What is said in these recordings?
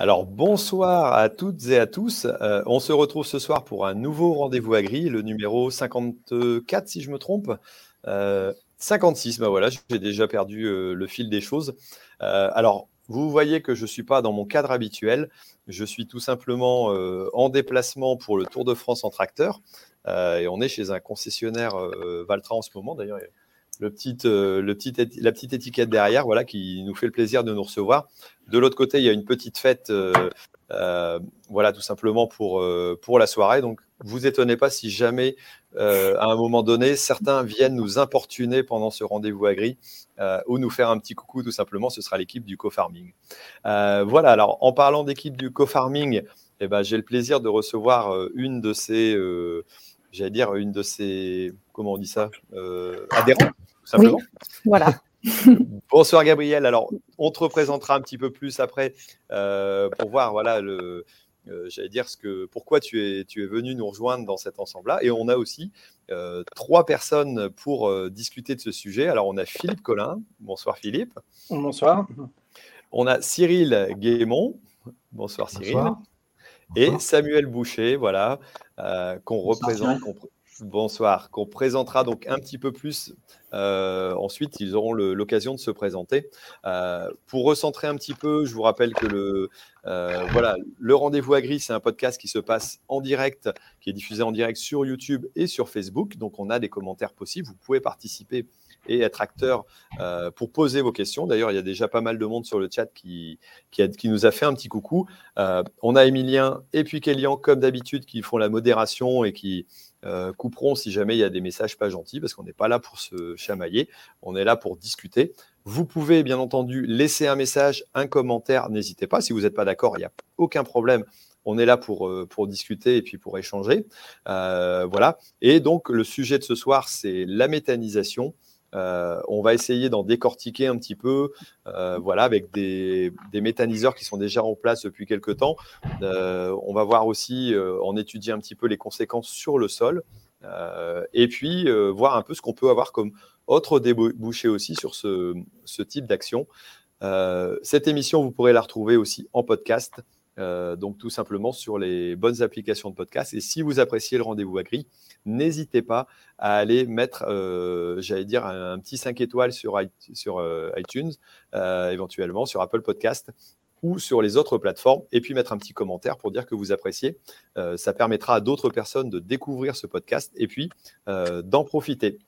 Alors bonsoir à toutes et à tous. Euh, on se retrouve ce soir pour un nouveau rendez-vous agri, le numéro 54 si je me trompe. 56, bah voilà, j'ai déjà perdu euh, le fil des choses. Euh, alors, vous voyez que je ne suis pas dans mon cadre habituel. Je suis tout simplement en déplacement pour le Tour de France en tracteur. et on est chez un concessionnaire Valtra en ce moment. D'ailleurs, le petit, le la petite étiquette derrière, voilà, qui nous fait le plaisir de nous recevoir. De l'autre côté, il y a une petite fête, euh, euh, voilà, tout simplement pour, euh, pour la soirée. Donc, vous étonnez pas si jamais, à un moment donné, certains viennent nous importuner pendant ce rendez-vous agri ou nous faire un petit coucou, tout simplement. Ce sera l'équipe du co-farming. voilà. Alors, en parlant d'équipe du co-farming, eh ben, j'ai le plaisir de recevoir une de ces, j'allais dire, une de ces, comment on dit ça, adhérents, tout simplement. Oui, voilà. Bonsoir Gabriel. Alors, on te représentera un petit peu plus après euh, pour voir, voilà, le, euh, j'allais dire ce que, pourquoi tu es, tu es venu nous rejoindre dans cet ensemble-là. Et on a aussi euh, trois personnes pour discuter de ce sujet. Alors, on a Philippe Collin. Bonsoir Philippe. Bonsoir. On a Cyril Guémont. Bonsoir Cyril. Et Samuel Boucher, voilà, qu'on représente, Bonsoir, qu'on présentera donc un petit peu plus. Euh, ensuite, ils auront l'occasion de se présenter. Euh, pour recentrer un petit peu, je vous rappelle que le, euh, voilà, le rendez-vous agri, c'est un podcast qui se passe en direct, qui est diffusé en direct sur YouTube et sur Facebook. Donc, on a des commentaires possibles. Vous pouvez participer et être acteur euh, pour poser vos questions. D'ailleurs, il y a déjà pas mal de monde sur le chat qui, qui, nous a fait un petit coucou. Euh, on a Emilien et puis Kélian, comme d'habitude, qui font la modération et qui euh, couperont si jamais il y a des messages pas gentils, parce qu'on n'est pas là pour se chamailler, on est là pour discuter. Vous pouvez bien entendu laisser un message, un commentaire, n'hésitez pas. Si vous n'êtes pas d'accord, il n'y a aucun problème on est là pour, pour discuter et puis pour échanger. voilà. Et donc, le sujet de ce soir, c'est la méthanisation. Euh, on va essayer d'en décortiquer un petit peu, euh, voilà, avec des, méthaniseurs qui sont déjà en place depuis quelques temps. Euh, on va voir aussi, en étudier un petit peu les conséquences sur le sol, et puis voir un peu ce qu'on peut avoir comme autre débouché aussi sur ce, ce type d'action. cette émission, vous pourrez la retrouver aussi en podcast. Donc tout simplement sur les bonnes applications de podcast. Et si vous appréciez le rendez-vous agri, n'hésitez pas à aller mettre, euh, j'allais dire, un, petit 5 étoiles sur, euh, iTunes, euh, éventuellement sur Apple Podcast ou sur les autres plateformes, et puis mettre un petit commentaire pour dire que vous appréciez. ça permettra à d'autres personnes de découvrir ce podcast et puis d'en profiter.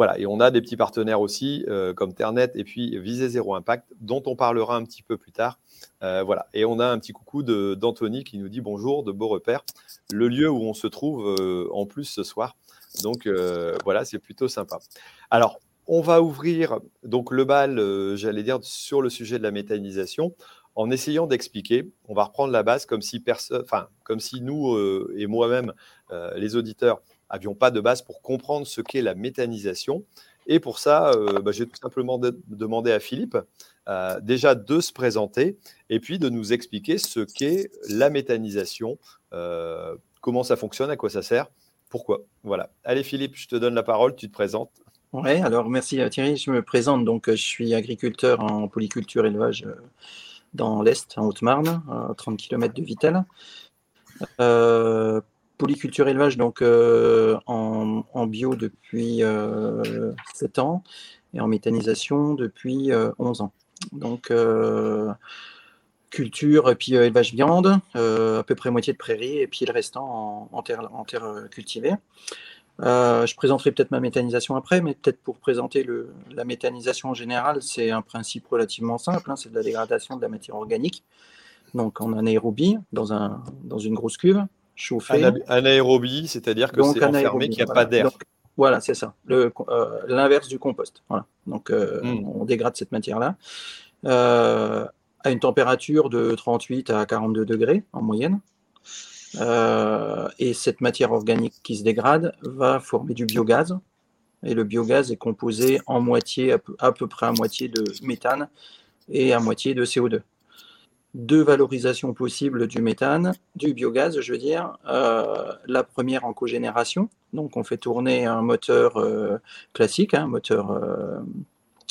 Voilà, et on a des petits partenaires aussi, comme Ternet et puis Visée Zéro Impact, dont on parlera un petit peu plus tard. voilà, et on a un petit coucou d'Anthony qui nous dit bonjour, de beaux repères, le lieu où on se trouve en plus ce soir. Donc euh, voilà, c'est plutôt sympa. Alors, on va ouvrir donc le bal, euh, j'allais dire, sur le sujet de la méthanisation en essayant d'expliquer. On va reprendre la base comme si personne, comme si nous euh, et moi-même, les auditeurs, avions pas de base pour comprendre ce qu'est la méthanisation. Et pour ça, bah, j'ai tout simplement demandé à Philippe déjà de se présenter et puis de nous expliquer ce qu'est la méthanisation, comment ça fonctionne, à quoi ça sert pourquoi. Voilà. Allez Philippe, je te donne la parole, tu te présentes. Oui, alors merci Thierry, je me présente, donc je suis agriculteur en polyculture élevage euh, dans l'Est, en Haute-Marne, à 30 km de Vitel. Euh, polyculture élevage donc euh, en, bio depuis 7 ans et en méthanisation depuis 11 ans. Donc culture, puis euh, élevage viande, euh, à peu près moitié de prairie, et puis le restant en, terre, euh, cultivée. je présenterai peut-être ma méthanisation après, mais peut-être pour présenter la méthanisation en général, c'est un principe relativement simple, hein, c'est de la dégradation de la matière organique. Donc en anaérobie, dans une grosse cuve, chauffée. Anaérobie, c'est-à-dire que c'est enfermé, qu'il n'y a pas d'air. Voilà, c'est ça, l'inverse du compost. Voilà. Donc hmm. on dégrade cette matière-là à une température de 38 à 42 degrés en moyenne. Euh, et cette matière organique qui se dégrade va former du biogaz. Et le biogaz est composé en moitié, à peu, près à moitié de méthane et à moitié de CO2. Deux valorisations possibles du méthane, du biogaz, je veux dire. Euh, la première en cogénération, donc on fait tourner un moteur euh, classique, un moteur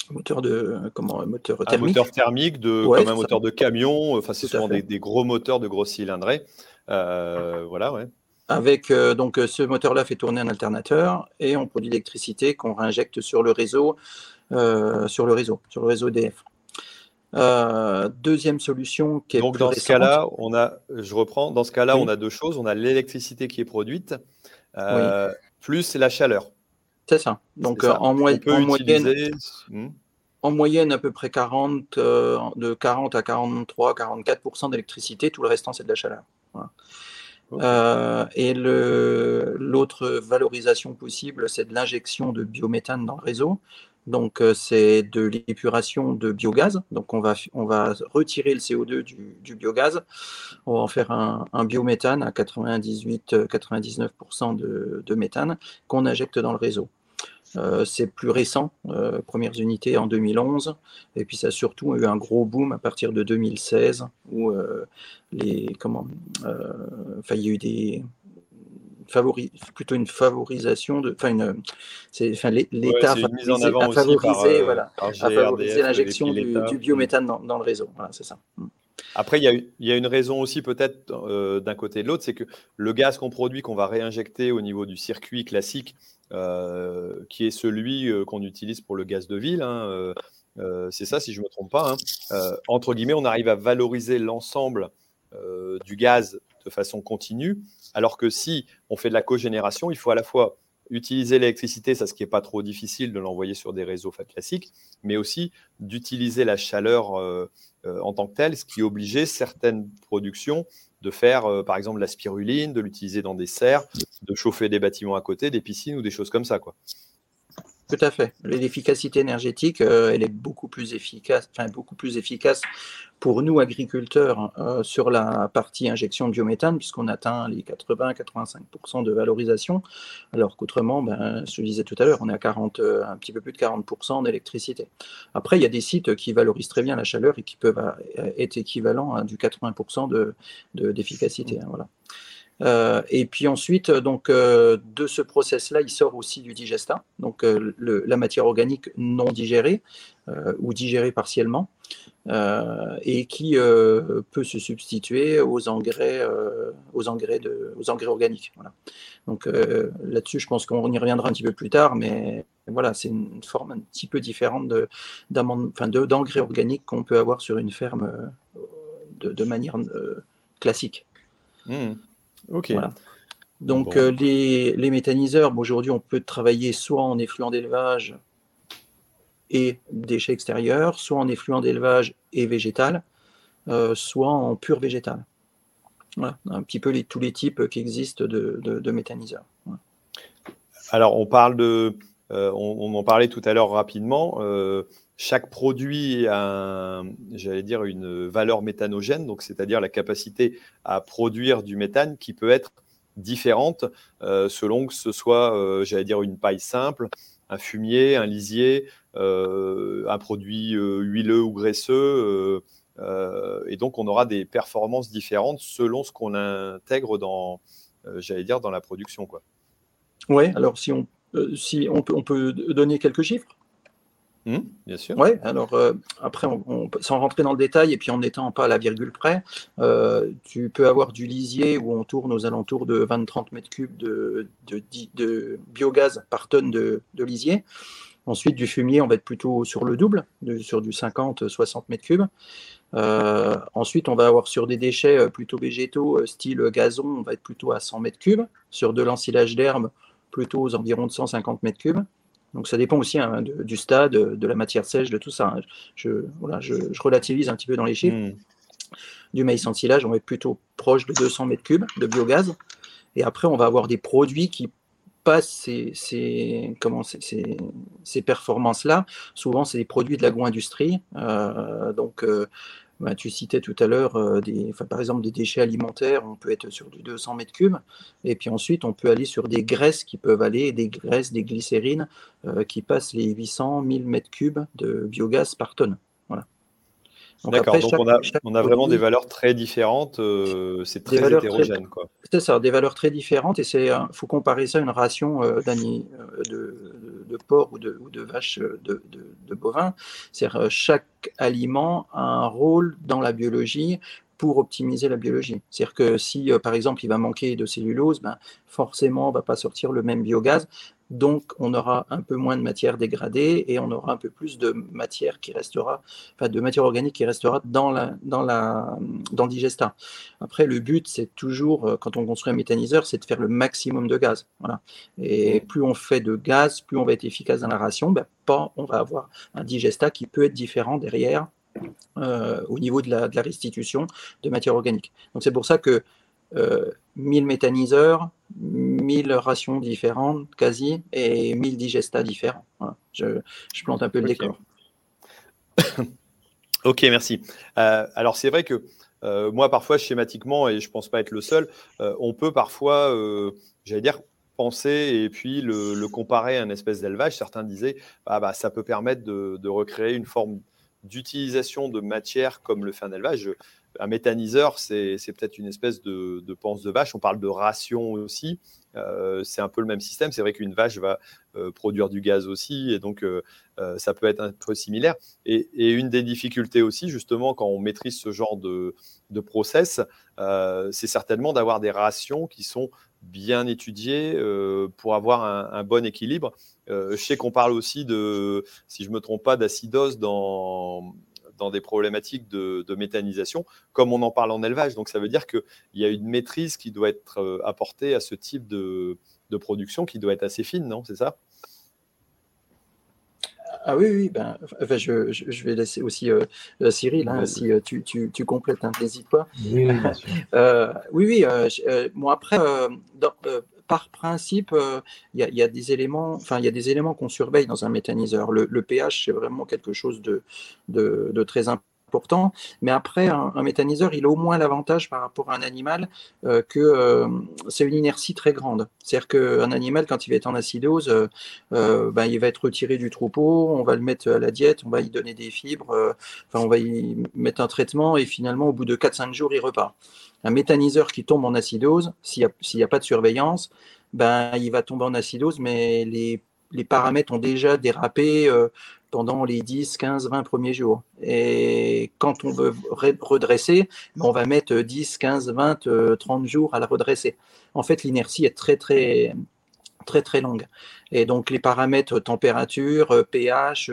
moteur de comment moteur thermique. Un moteur thermique de comme un moteur de camion. Enfin, c'est souvent des, gros moteurs de gros cylindrés. voilà, ouais. Avec donc ce moteur-là fait tourner un alternateur et on produit l'électricité qu'on réinjecte sur le réseau, sur le réseau, sur le réseau EDF. Euh, deuxième solution qui est Donc dans ce cas-là, on a, je reprends, dans ce cas-là, on a deux choses. On a l'électricité qui est produite, euh, plus la chaleur. C'est ça. Donc euh, En, moyenne, hmm? en moyenne, à peu près 40, de 40 à 43, 44% d'électricité. Tout le restant, c'est de la chaleur. et l'autre valorisation possible, c'est de l'injection de biométhane dans le réseau. Donc, euh, c'est de l'épuration de biogaz. Donc, on va, on va retirer le CO2 du, biogaz. On va en faire un, biométhane à 98-99% de, de, méthane qu'on injecte dans le réseau. Euh, c'est plus récent, euh, premières unités en 2011, et puis ça a surtout eu un gros boom à partir de 2016 où les comment, il y a eu des, plutôt une favorisation de, enfin une, c'est, enfin l'État a favorisé, voilà, l'injection du, biométhane dans, le réseau. Voilà, c'est ça. Mm. Après, il y, a, il y, a, une raison aussi peut-être euh, d'un côté et de l'autre, c'est que le gaz qu'on produit, qu'on va réinjecter au niveau du circuit classique, euh, qui est celui euh, qu'on utilise pour le gaz de ville, hein, c'est ça si je ne me trompe pas, hein, entre guillemets, on arrive à valoriser l'ensemble du gaz de façon continue alors que si on fait de la cogénération, il faut à la fois utiliser l'électricité, ça ce qui n'est pas trop difficile de l'envoyer sur des réseaux classiques, mais aussi d'utiliser la chaleur euh, euh, en tant que telle, ce qui obligeait certaines productions de faire euh, par exemple la spiruline, de l'utiliser dans des serres, de chauffer des bâtiments à côté, des piscines ou des choses comme ça. Tout à fait. L'efficacité énergétique, euh, elle est beaucoup plus efficace, pour nous agriculteurs euh, sur la partie injection de biométhane, puisqu'on atteint les 80-85% de valorisation, alors qu'autrement, ben, je disais tout à l'heure, on est à 40, euh, un petit peu plus de 40% d'électricité. Après, il y a des sites qui valorisent très bien la chaleur et qui peuvent être équivalents à du 80% d'efficacité. De, hein, voilà. Euh, et puis ensuite, donc, euh, de ce process-là, il sort aussi du digestat, donc euh, la matière organique non digérée ou digérée partiellement, et qui peut se substituer aux engrais, aux engrais, de, aux engrais organiques. Voilà. Donc là-dessus, je pense qu'on y reviendra un petit peu plus tard, mais voilà, c'est une forme un petit peu différente d'engrais organiques qu'on peut avoir sur une ferme de, manière classique. Mmh. Ok. Donc euh, les, les, méthaniseurs, aujourd'hui on peut travailler soit en effluent d'élevage et déchets extérieurs, soit en effluent d'élevage et végétal, euh, soit en pur végétal. Voilà, un petit peu les, tous les types qui existent de, de, méthaniseurs. Alors on parle de, euh, on, en parlait tout à l'heure rapidement. Chaque produit a, j'allais dire, une valeur méthanogène, donc c'est-à-dire la capacité à produire du méthane qui peut être différente euh, selon que ce soit, euh, j'allais dire, une paille simple, un fumier, un lisier, euh, un produit huileux ou graisseux. et donc, on aura des performances différentes selon ce qu'on intègre dans, j'allais dire, dans la production. Oui, alors si on, si on peut, on peut donner quelques chiffres? Mmh, bien sûr. Oui, alors euh, après, on, sans rentrer dans le détail et puis en n'étant pas à la virgule près, euh, tu peux avoir du lisier où on tourne aux alentours de 20-30 mètres cubes de, de, biogaz par tonne de, lisier. Ensuite, du fumier, on va être plutôt sur le double, sur du 50-60 mètres cubes. Euh, ensuite, on va avoir sur des déchets plutôt végétaux, style gazon, on va être plutôt à 100 mètres cubes. Sur de l'ensilage d'herbe, plutôt aux environs de 150 mètres cubes. Donc ça dépend aussi hein, du stade, de la matière sèche, de tout ça. Hein. Je, voilà, je, relativise un petit peu dans les chiffres. Hmm. Du maïs ensilage, on va être plutôt proche de 200 mètres cubes de biogaz. Et après, on va avoir des produits qui passent ces, ces, comment, ces, ces performances-là. Souvent, c'est des produits de l'agro-industrie. Euh, donc, euh, bah, tu citais tout à l'heure, euh, par exemple, des déchets alimentaires, on peut être sur du 200 mètres cubes, et puis ensuite on peut aller sur des graisses qui peuvent aller, des graisses, des glycérines, euh, qui passent les 800, 1000 mètres cubes de biogaz par tonne. Voilà. D'accord, donc on a, on a vraiment des valeurs très différentes, euh, c'est très hétérogène. C'est ça, des valeurs très différentes, et il faut comparer ça à une ration de, de, porc ou de, ou de vache de, bovins. cest chaque aliment a un rôle dans la biologie pour optimiser la biologie. C'est-à-dire que si, par exemple, il va manquer de cellulose, ben, forcément, on ne va pas sortir le même biogaz. Donc, on aura un peu moins de matière dégradée et on aura un peu plus de matière qui restera, enfin, de matière organique qui restera dans, la, dans, la, dans le digestat. Après, le but, c'est toujours, euh, quand on construit un méthaniseur, c'est de faire le maximum de gaz. Voilà. Et mmh. plus on fait de gaz, plus on va être efficace dans la ration, ben, pas, on va avoir un digestat qui peut être différent derrière euh, au niveau de la, de la, restitution de matière organique. Donc, c'est pour ça que 1000 méthaniseurs, 1000 rations différentes quasi et 1000 digestats différents. Je, plante un peu le décor. ok, merci. Euh, alors c'est vrai que euh, moi parfois schématiquement, et je ne pense pas être le seul, euh, on peut parfois, j'allais dire, penser et puis le, comparer à une espèce d'élevage. Certains disaient, ah bah, ça peut permettre de, de recréer une forme d'utilisation de matière comme le fait un élevage un méthaniseur, c'est peut-être une espèce de, de, panse de vache. On parle de ration aussi. Euh, c'est un peu le même système. C'est vrai qu'une vache va euh, produire du gaz aussi, et donc euh, ça peut être un peu similaire. Et, une des difficultés aussi, justement, quand on maîtrise ce genre de, process, c'est certainement d'avoir des rations qui sont bien étudiées pour avoir un, un, bon équilibre. je sais qu'on parle aussi de, si je ne me trompe pas, d'acidose dans dans des problématiques de, méthanisation, comme on en parle en élevage. Donc ça veut dire qu'il y a une maîtrise qui doit être euh, apportée à ce type de, production qui doit être assez fine, non? C'est ça? Ah oui, oui, ben, je, vais laisser aussi euh, euh, Cyril, hein, si tu, tu, complètes, hein, n'hésite pas. Oui, oui, oui. moi après, dans, par principe, il y, a des éléments, enfin, il y a des éléments qu'on surveille dans un méthaniseur. Le, pH, c'est vraiment quelque chose de, de, très important. Mais après, un, méthaniseur, il a au moins l'avantage par rapport à un animal euh, que euh, c'est une inertie très grande. C'est-à-dire qu'un animal, quand il va être en acidose, ben, il va être retiré du troupeau, on va le mettre à la diète, on va y donner des fibres, on va y mettre un traitement et finalement, au bout de 4-5 jours, il repart un méthaniseur qui tombe en acidose, s'il n'y a, pas de surveillance, ben, il va tomber en acidose, mais les, paramètres ont déjà dérapé pendant les 10, 15, 20 premiers jours. Et quand on veut redresser, ben, on va mettre 10, 15, 20, 30 jours à la redresser. En fait, l'inertie est très, très, très, très longue. Et donc, les paramètres température, pH,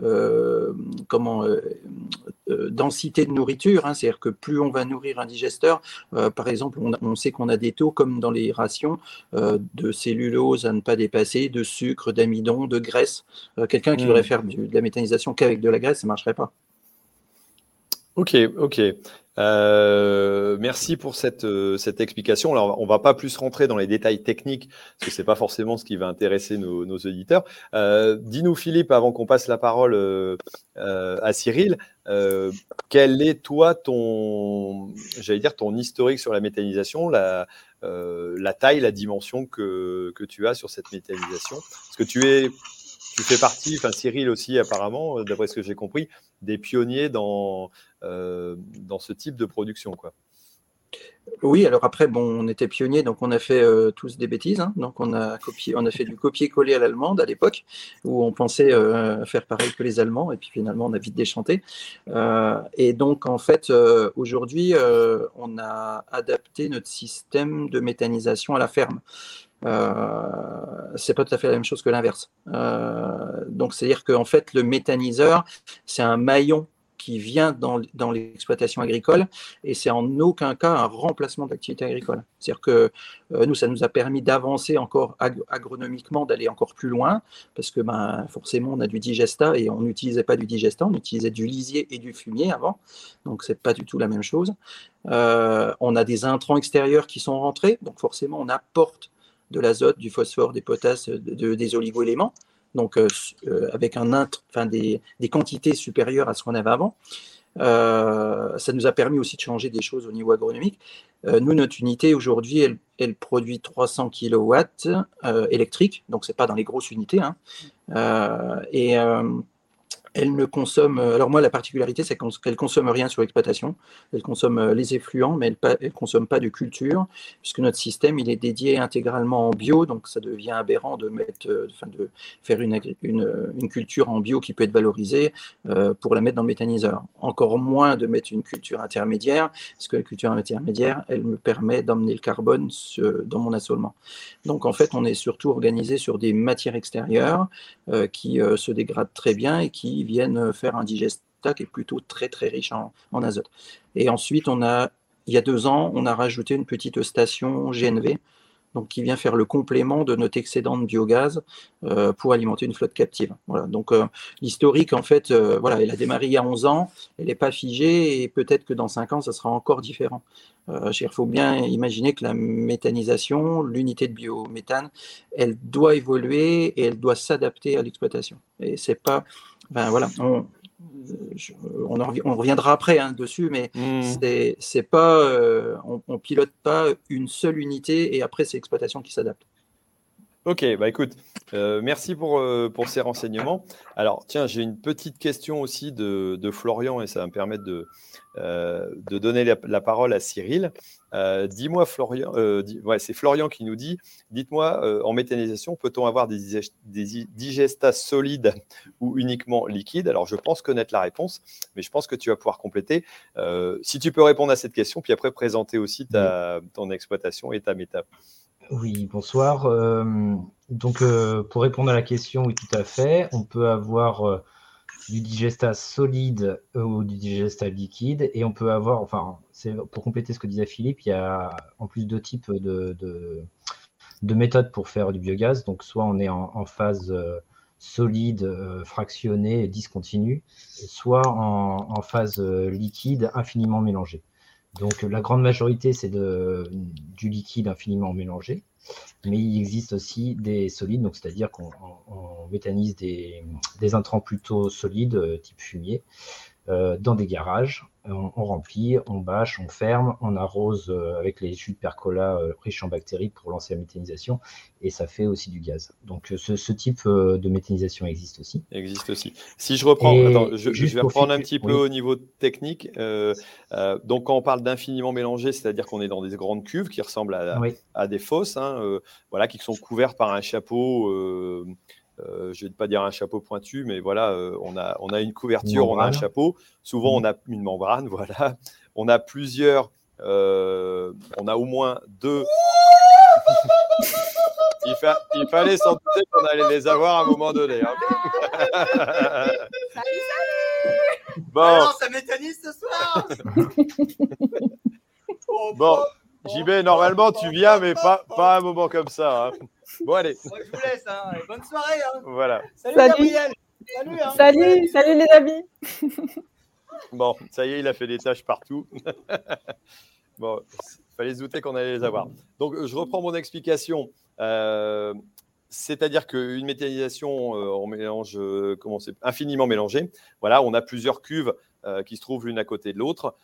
euh, comment, euh, euh, densité de nourriture, hein, c'est-à-dire que plus on va nourrir un digesteur, par exemple, on, sait qu'on a des taux comme dans les rations de cellulose à ne pas dépasser, de sucre, d'amidon, de graisse. Quelqu'un qui voudrait mmh. faire de la méthanisation qu'avec de la graisse, ça ne marcherait pas. Ok, ok. Euh, merci pour cette, euh, cette explication. Alors, on va pas plus rentrer dans les détails techniques, parce que c'est pas forcément ce qui va intéresser nos, auditeurs. Euh, Dis-nous, Philippe, avant qu'on passe la parole euh, à Cyril, quel est toi ton, j'allais dire ton historique sur la méthanisation, la, la taille, la dimension que, que tu as sur cette méthanisation? Parce que tu es tu fais partie, enfin Cyril aussi apparemment, d'après ce que j'ai compris, des pionniers dans, euh, dans ce type de production. Quoi. Oui, alors après, bon, on était pionniers, donc on a fait euh, tous des bêtises. Hein. donc on a, copié, on a fait du copier-coller à l'allemande à l'époque, où on pensait euh, faire pareil que les Allemands, et puis finalement on a vite déchanté. et donc en fait, aujourd'hui, on a adapté notre système de méthanisation à la ferme. Euh, c'est pas tout à fait la même chose que l'inverse. Euh, donc, c'est-à-dire qu'en fait, le méthaniseur, c'est un maillon qui vient dans, dans l'exploitation agricole et c'est en aucun cas un remplacement d'activité agricole. C'est-à-dire que euh, nous, ça nous a permis d'avancer encore agronomiquement, d'aller encore plus loin parce que ben, forcément, on a du digesta et on n'utilisait pas du digesta, on utilisait du lisier et du fumier avant. Donc, c'est pas du tout la même chose. on a des intrants extérieurs qui sont rentrés, donc forcément, on apporte de l'azote, du phosphore, des potasses, de, des oligo-éléments, donc euh, euh, avec un des, quantités supérieures à ce qu'on avait avant. Euh, ça nous a permis aussi de changer des choses au niveau agronomique. nous, notre unité aujourd'hui, elle, produit 300 kW électriques, donc c'est pas dans les grosses unités. Hein. et elle ne consomme. Euh, alors moi, la particularité, c'est qu'elle consomme rien sur l'exploitation. Elle consomme euh, les effluents, mais elle ne consomme pas de culture, puisque notre système, il est dédié intégralement en bio, donc ça devient aberrant de mettre, euh, de faire une, une, culture en bio qui peut être valorisée pour la mettre dans le méthaniseur. Encore moins de mettre une culture intermédiaire, parce que la culture intermédiaire, elle me permet d'emmener le carbone dans mon assolement. Donc en fait, on est surtout organisé sur des matières extérieures qui se dégradent très bien et qui viennent faire un digestat qui est plutôt très très riche en, azote. Et ensuite, on a, il y a deux ans, on a rajouté une petite station GNV, donc qui vient faire le complément de notre excédent de biogaz euh, pour alimenter une flotte captive. Voilà. Donc euh, l'historique, en fait, euh, voilà, elle a démarré il y a 11 ans, elle n'est pas figée et peut-être que dans 5 ans, ça sera encore différent. il faut bien imaginer que la méthanisation, l'unité de biométhane, elle doit évoluer et elle doit s'adapter à l'exploitation. Et c'est pas ben voilà, on, reviendra après hein, dessus, mais mmh. c'est pas, euh, on, on, pilote pas une seule unité et après c'est l'exploitation qui s'adapte. Ok, bah écoute, euh, merci pour, euh, pour ces renseignements. Alors, tiens, j'ai une petite question aussi de, Florian et ça va me permettre de, euh, de donner la, parole à Cyril. Dis-moi, Florian, ouais, c'est Florian qui nous dit Dites-moi, en méthanisation, peut-on avoir des, des digestats solides ou uniquement liquides? Alors, je pense connaître la réponse, mais je pense que tu vas pouvoir compléter. si tu peux répondre à cette question, puis après présenter aussi ta, ton exploitation et ta méta. Oui, bonsoir. Euh, donc, euh, pour répondre à la question, oui, tout à fait. On peut avoir euh, du digestat solide ou du digestat liquide. Et on peut avoir, enfin, pour compléter ce que disait Philippe, il y a en plus deux types de, de, méthodes pour faire du biogaz. Donc, soit on est en, phase solide, fractionnée, discontinue, soit en phase liquide, infiniment mélangée. Donc la grande majorité, c'est du liquide infiniment mélangé, mais il existe aussi des solides, c'est-à-dire qu'on méthanise des, des, intrants plutôt solides, euh, type fumier, dans des garages. On, remplit, on bâche, on ferme, on arrose euh, avec les jus de percola euh, riches en bactéries pour lancer la méthanisation et ça fait aussi du gaz. Donc ce, type de méthanisation existe aussi. Existe aussi. Si je reprends, je, vais reprendre un petit peu au niveau technique. donc quand on parle d'infiniment mélangé, c'est-à-dire qu'on est dans des grandes cuves qui ressemblent à, des fosses, hein, voilà, qui sont couvertes par un chapeau euh, je ne vais pas dire un chapeau pointu, mais voilà, euh, on, a, on a une couverture, on a un chapeau. Souvent, on a une membrane, voilà. On a plusieurs, euh, on a au moins deux. il, il, fallait s'en douter qu'on allait les avoir à un moment donné. Hein. salut, salut Bon. Alors, ça m'étonnise ce soir Bon, JB, normalement, tu viens, mais pas, pas à un moment comme ça. Hein. Bon, allez. je vous laisse. Hein. Bonne soirée. Hein. Voilà. Salut, Gabriel. Salut, hein. salut, salut, les amis. bon, ça y est, il a fait des tâches partout. bon, il fallait se douter qu'on allait les avoir. Donc, je reprends mon explication. Euh, c'est-à-dire qu'une méthanisation, euh, on mélange, euh, comment c'est, infiniment mélangée. Voilà, on a plusieurs cuves qui se trouvent l'une à côté de l'autre.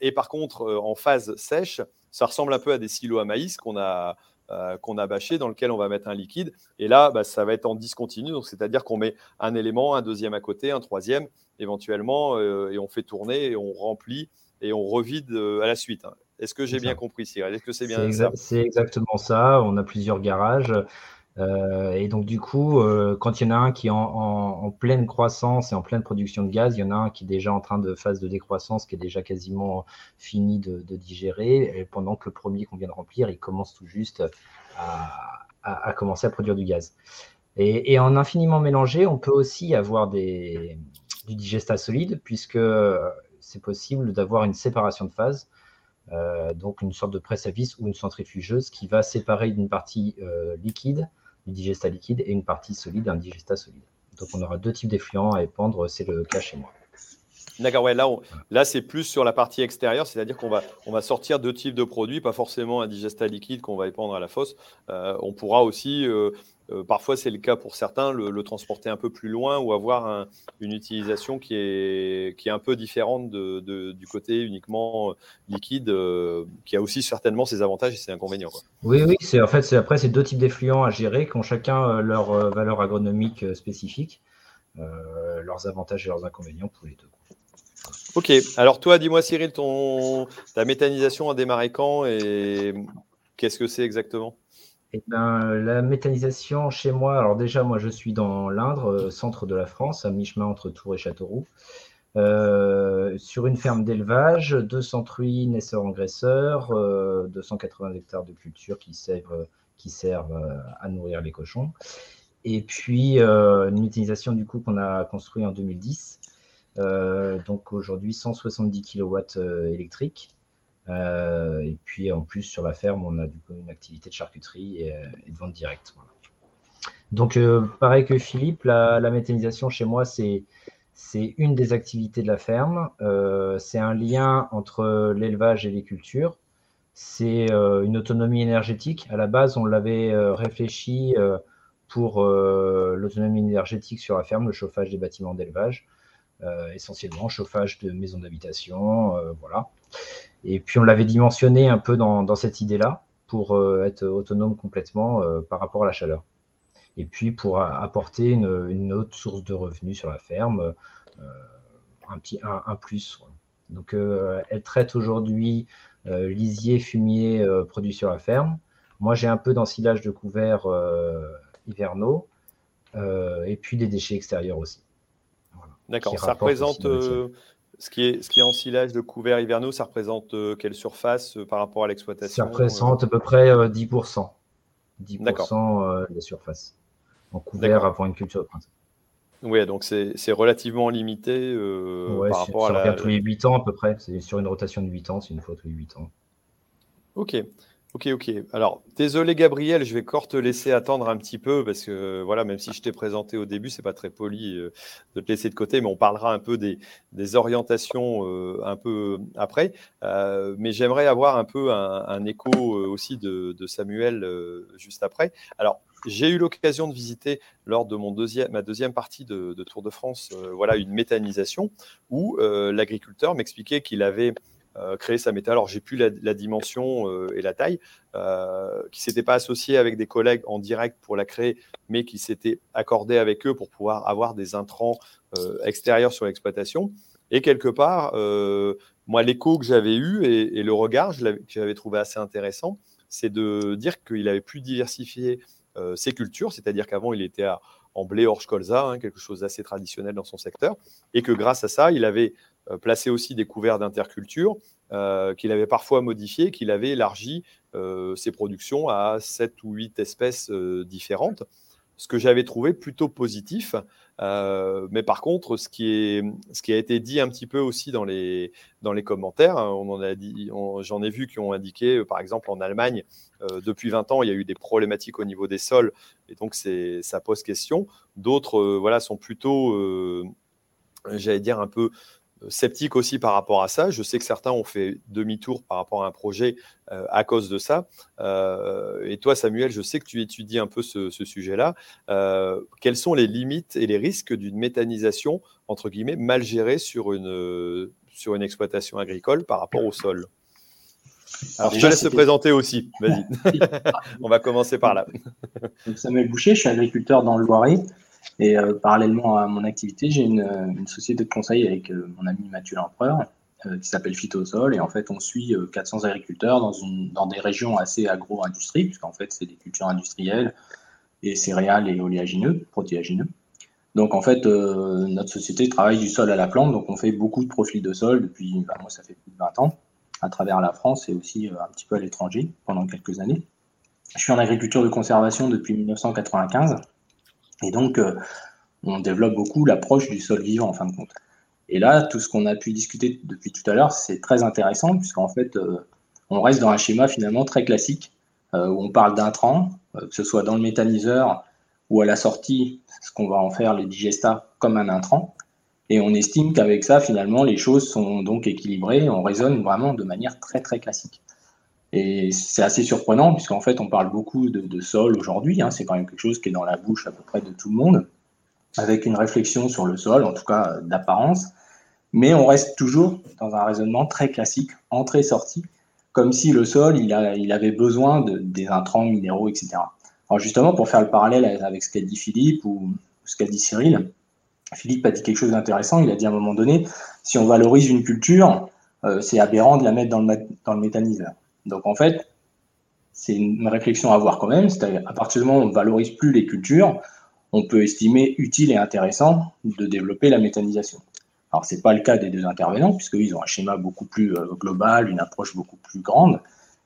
et par contre, en phase sèche, ça ressemble un peu à des silos à maïs qu'on a, euh, qu'on a bâché, dans lequel on va mettre un liquide. Et là, bah, ça va être en discontinu, donc c'est-à-dire qu'on met un élément, un deuxième à côté, un troisième éventuellement, euh, et on fait tourner, et on remplit, et on revide euh, à la suite. Hein. Est-ce que j'ai bien compris, Cyril? Est-ce que c'est bien C'est exactement ça. On a plusieurs garages. Euh, et donc, du coup, euh, quand il y en a un qui est en, pleine croissance et en pleine production de gaz, il y en a un qui est déjà en train de phase de décroissance, qui est déjà quasiment fini de, digérer, pendant que le premier qu'on vient de remplir, il commence tout juste à, commencer à produire du gaz. Et, en infiniment mélangé, on peut aussi avoir du digestat solide, puisque c'est possible d'avoir une séparation de phase. Euh, donc une sorte de presse à vis ou une centrifugeuse qui va séparer d'une partie liquide du digestat liquide et une partie solide, un digestat solide. Donc on aura deux types d'effluents à épandre, c'est le cas chez moi. D'accord, ouais, là, là c'est plus sur la partie extérieure, c'est-à-dire qu'on va, on va sortir deux types de produits, pas forcément un digestat liquide qu'on va épandre à la fosse. Euh, on pourra aussi euh, euh, parfois, c'est le cas pour certains, le, transporter un peu plus loin ou avoir une utilisation qui est, qui est un peu différente de, du côté uniquement euh, liquide, euh, qui a aussi certainement ses avantages et ses inconvénients. Oui, oui, c'est en fait, après, c'est deux types d'effluents à gérer qui ont chacun leur valeur agronomique spécifique. leurs avantages et leurs inconvénients pour les deux. Ok, alors toi, dis-moi Cyril, ton... ta méthanisation a démarré quand et qu'est-ce que c'est exactement? Eh ben, la méthanisation chez moi, alors déjà, moi je suis dans l'Indre, centre de la France, à mi-chemin entre Tours et Châteauroux. Euh, sur une ferme d'élevage, 200 truies naisseurs-engraisseurs, 280 hectares de culture qui servent, euh, à nourrir les cochons. Et puis euh, une méthanisation du coup qu'on a construit en 2010. donc aujourd'hui 170 kW électriques. Et puis en plus sur la ferme, on a une activité de charcuterie et, de vente directe. Donc pareil que Philippe, la, méthanisation chez moi, c'est une des activités de la ferme. Euh, c'est un lien entre l'élevage et les cultures. C'est euh, une autonomie énergétique. À la base, on l'avait euh, réfléchi pour l'autonomie énergétique sur la ferme, le chauffage des bâtiments d'élevage, essentiellement chauffage de maisons d'habitation, voilà. Et puis on l'avait dimensionné un peu dans, cette idée-là pour être autonome complètement par rapport à la chaleur et puis pour apporter une, autre source de revenus sur la ferme, euh, un petit un, plus. Donc euh, elle traite aujourd'hui euh, lisier, fumier produit sur la ferme. Moi j'ai un peu d'ensilage de couverts hivernaux et puis des déchets extérieurs aussi. D'accord, ça représente ce qui, est, ce qui est ensilage de couverts hivernaux, ça représente quelle surface par rapport à l'exploitation Ça représente à peu près 10%. 10% de la surface en couvert avant une culture de printemps. Oui, donc c'est relativement limité euh, par rapport à la... tous les 8 ans à peu près. C'est sur une rotation de 8 ans, c'est une fois tous les 8 ans. Ok. Ok, ok. Alors, désolé Gabriel, je vais encore te laisser attendre un petit peu parce que, voilà, même si je t'ai présenté au début, c'est pas très poli euh, de te laisser de côté, mais on parlera un peu des, orientations euh, un peu après. Euh, mais j'aimerais avoir un peu un, écho aussi de, Samuel juste après. Alors, j'ai eu l'occasion de visiter lors de mon deuxième, ma deuxième partie de, Tour de France, voilà, une méthanisation où l'agriculteur m'expliquait qu'il avait créer sa méta. Alors, j'ai plus la, dimension euh, et la taille, euh, qui s'était pas associé avec des collègues en direct pour la créer, mais qui s'était accordé avec eux pour pouvoir avoir des intrants extérieurs sur l'exploitation. Et quelque part, moi, l'écho que j'avais eu et, le regard que j'avais trouvé assez intéressant, c'est de dire qu'il avait pu diversifier ses cultures, c'est-à-dire qu'avant, il était en blé orge colza, hein, quelque chose d'assez traditionnel dans son secteur, et que grâce à ça, il avait euh, placé aussi des couverts d'interculture euh, qu'il avait parfois modifiés, qu'il avait élargi euh, ses productions à 7 ou 8 espèces différentes ce que j'avais trouvé plutôt positif. mais par contre, ce qui, est, ce qui a été dit un petit peu aussi dans les, dans les commentaires, hein, j'en ai vu qui ont indiqué, par exemple en Allemagne, depuis 20 ans, il y a eu des problématiques au niveau des sols, et donc ça pose question. D'autres, voilà, sont plutôt, j'allais dire un peu sceptique aussi par rapport à ça. Je sais que certains ont fait demi-tour par rapport à un projet euh, à cause de ça. Euh, et toi, Samuel, je sais que tu étudies un peu ce, sujet-là. Euh, quelles sont les limites et les risques d'une méthanisation, entre guillemets, mal gérée sur une, sur une exploitation agricole par rapport au sol? Alors, je te laisse te présenter aussi. Vas-y. On va commencer par là. Samuel Boucher, je suis agriculteur dans le Loiret. Et euh, parallèlement à mon activité, j'ai une, une, société de conseil avec euh, mon ami Mathieu Lempereur euh, qui s'appelle Phytosol. Et en fait, on suit 400 agriculteurs dans des régions assez agro-industrie, puisqu'en fait, c'est des cultures industrielles et céréales et oléagineux, protéagineux. Donc en fait, notre société travaille du sol à la plante, donc on fait beaucoup de profils de sol depuis, bah, moi ça fait plus de 20 ans, à travers la France et aussi un petit peu à l'étranger pendant quelques années. Je suis en agriculture de conservation depuis 1995 et donc, euh, on développe beaucoup l'approche du sol vivant en fin de compte. Et là, tout ce qu'on a pu discuter depuis tout à l'heure, c'est très intéressant, puisqu'en fait, euh, on reste dans un schéma finalement très classique, euh, où on parle d'intrants, que ce soit dans le méthaniseur ou à la sortie, ce qu'on va en faire les digestats comme un intrant. Et on estime qu'avec ça, finalement, les choses sont donc équilibrées, on raisonne vraiment de manière très très classique. Et c'est assez surprenant, puisqu'en fait, on parle beaucoup de, sol aujourd'hui. Hein. c'est quand même quelque chose qui est dans la bouche à peu près de tout le monde, avec une réflexion sur le sol, en tout cas d'apparence. Mais on reste toujours dans un raisonnement très classique, entrée-sortie, comme si le sol, il, avait besoin de, des intrants minéraux, etc. Alors justement, pour faire le parallèle avec ce qu'a dit Philippe ou ce qu'a dit Cyril, Philippe a dit quelque chose d'intéressant. Il a dit à un moment donné, si on valorise une culture, euh, c'est aberrant de la mettre dans le, dans le méthaniseur. Donc en fait, c'est une réflexion à avoir quand même. C'est-à-dire, à partir du moment où on ne valorise plus les cultures, on peut estimer utile et intéressant de développer la méthanisation. Alors, ce n'est pas le cas des deux intervenants, puisqu'ils ont un schéma beaucoup plus euh, global, une approche beaucoup plus grande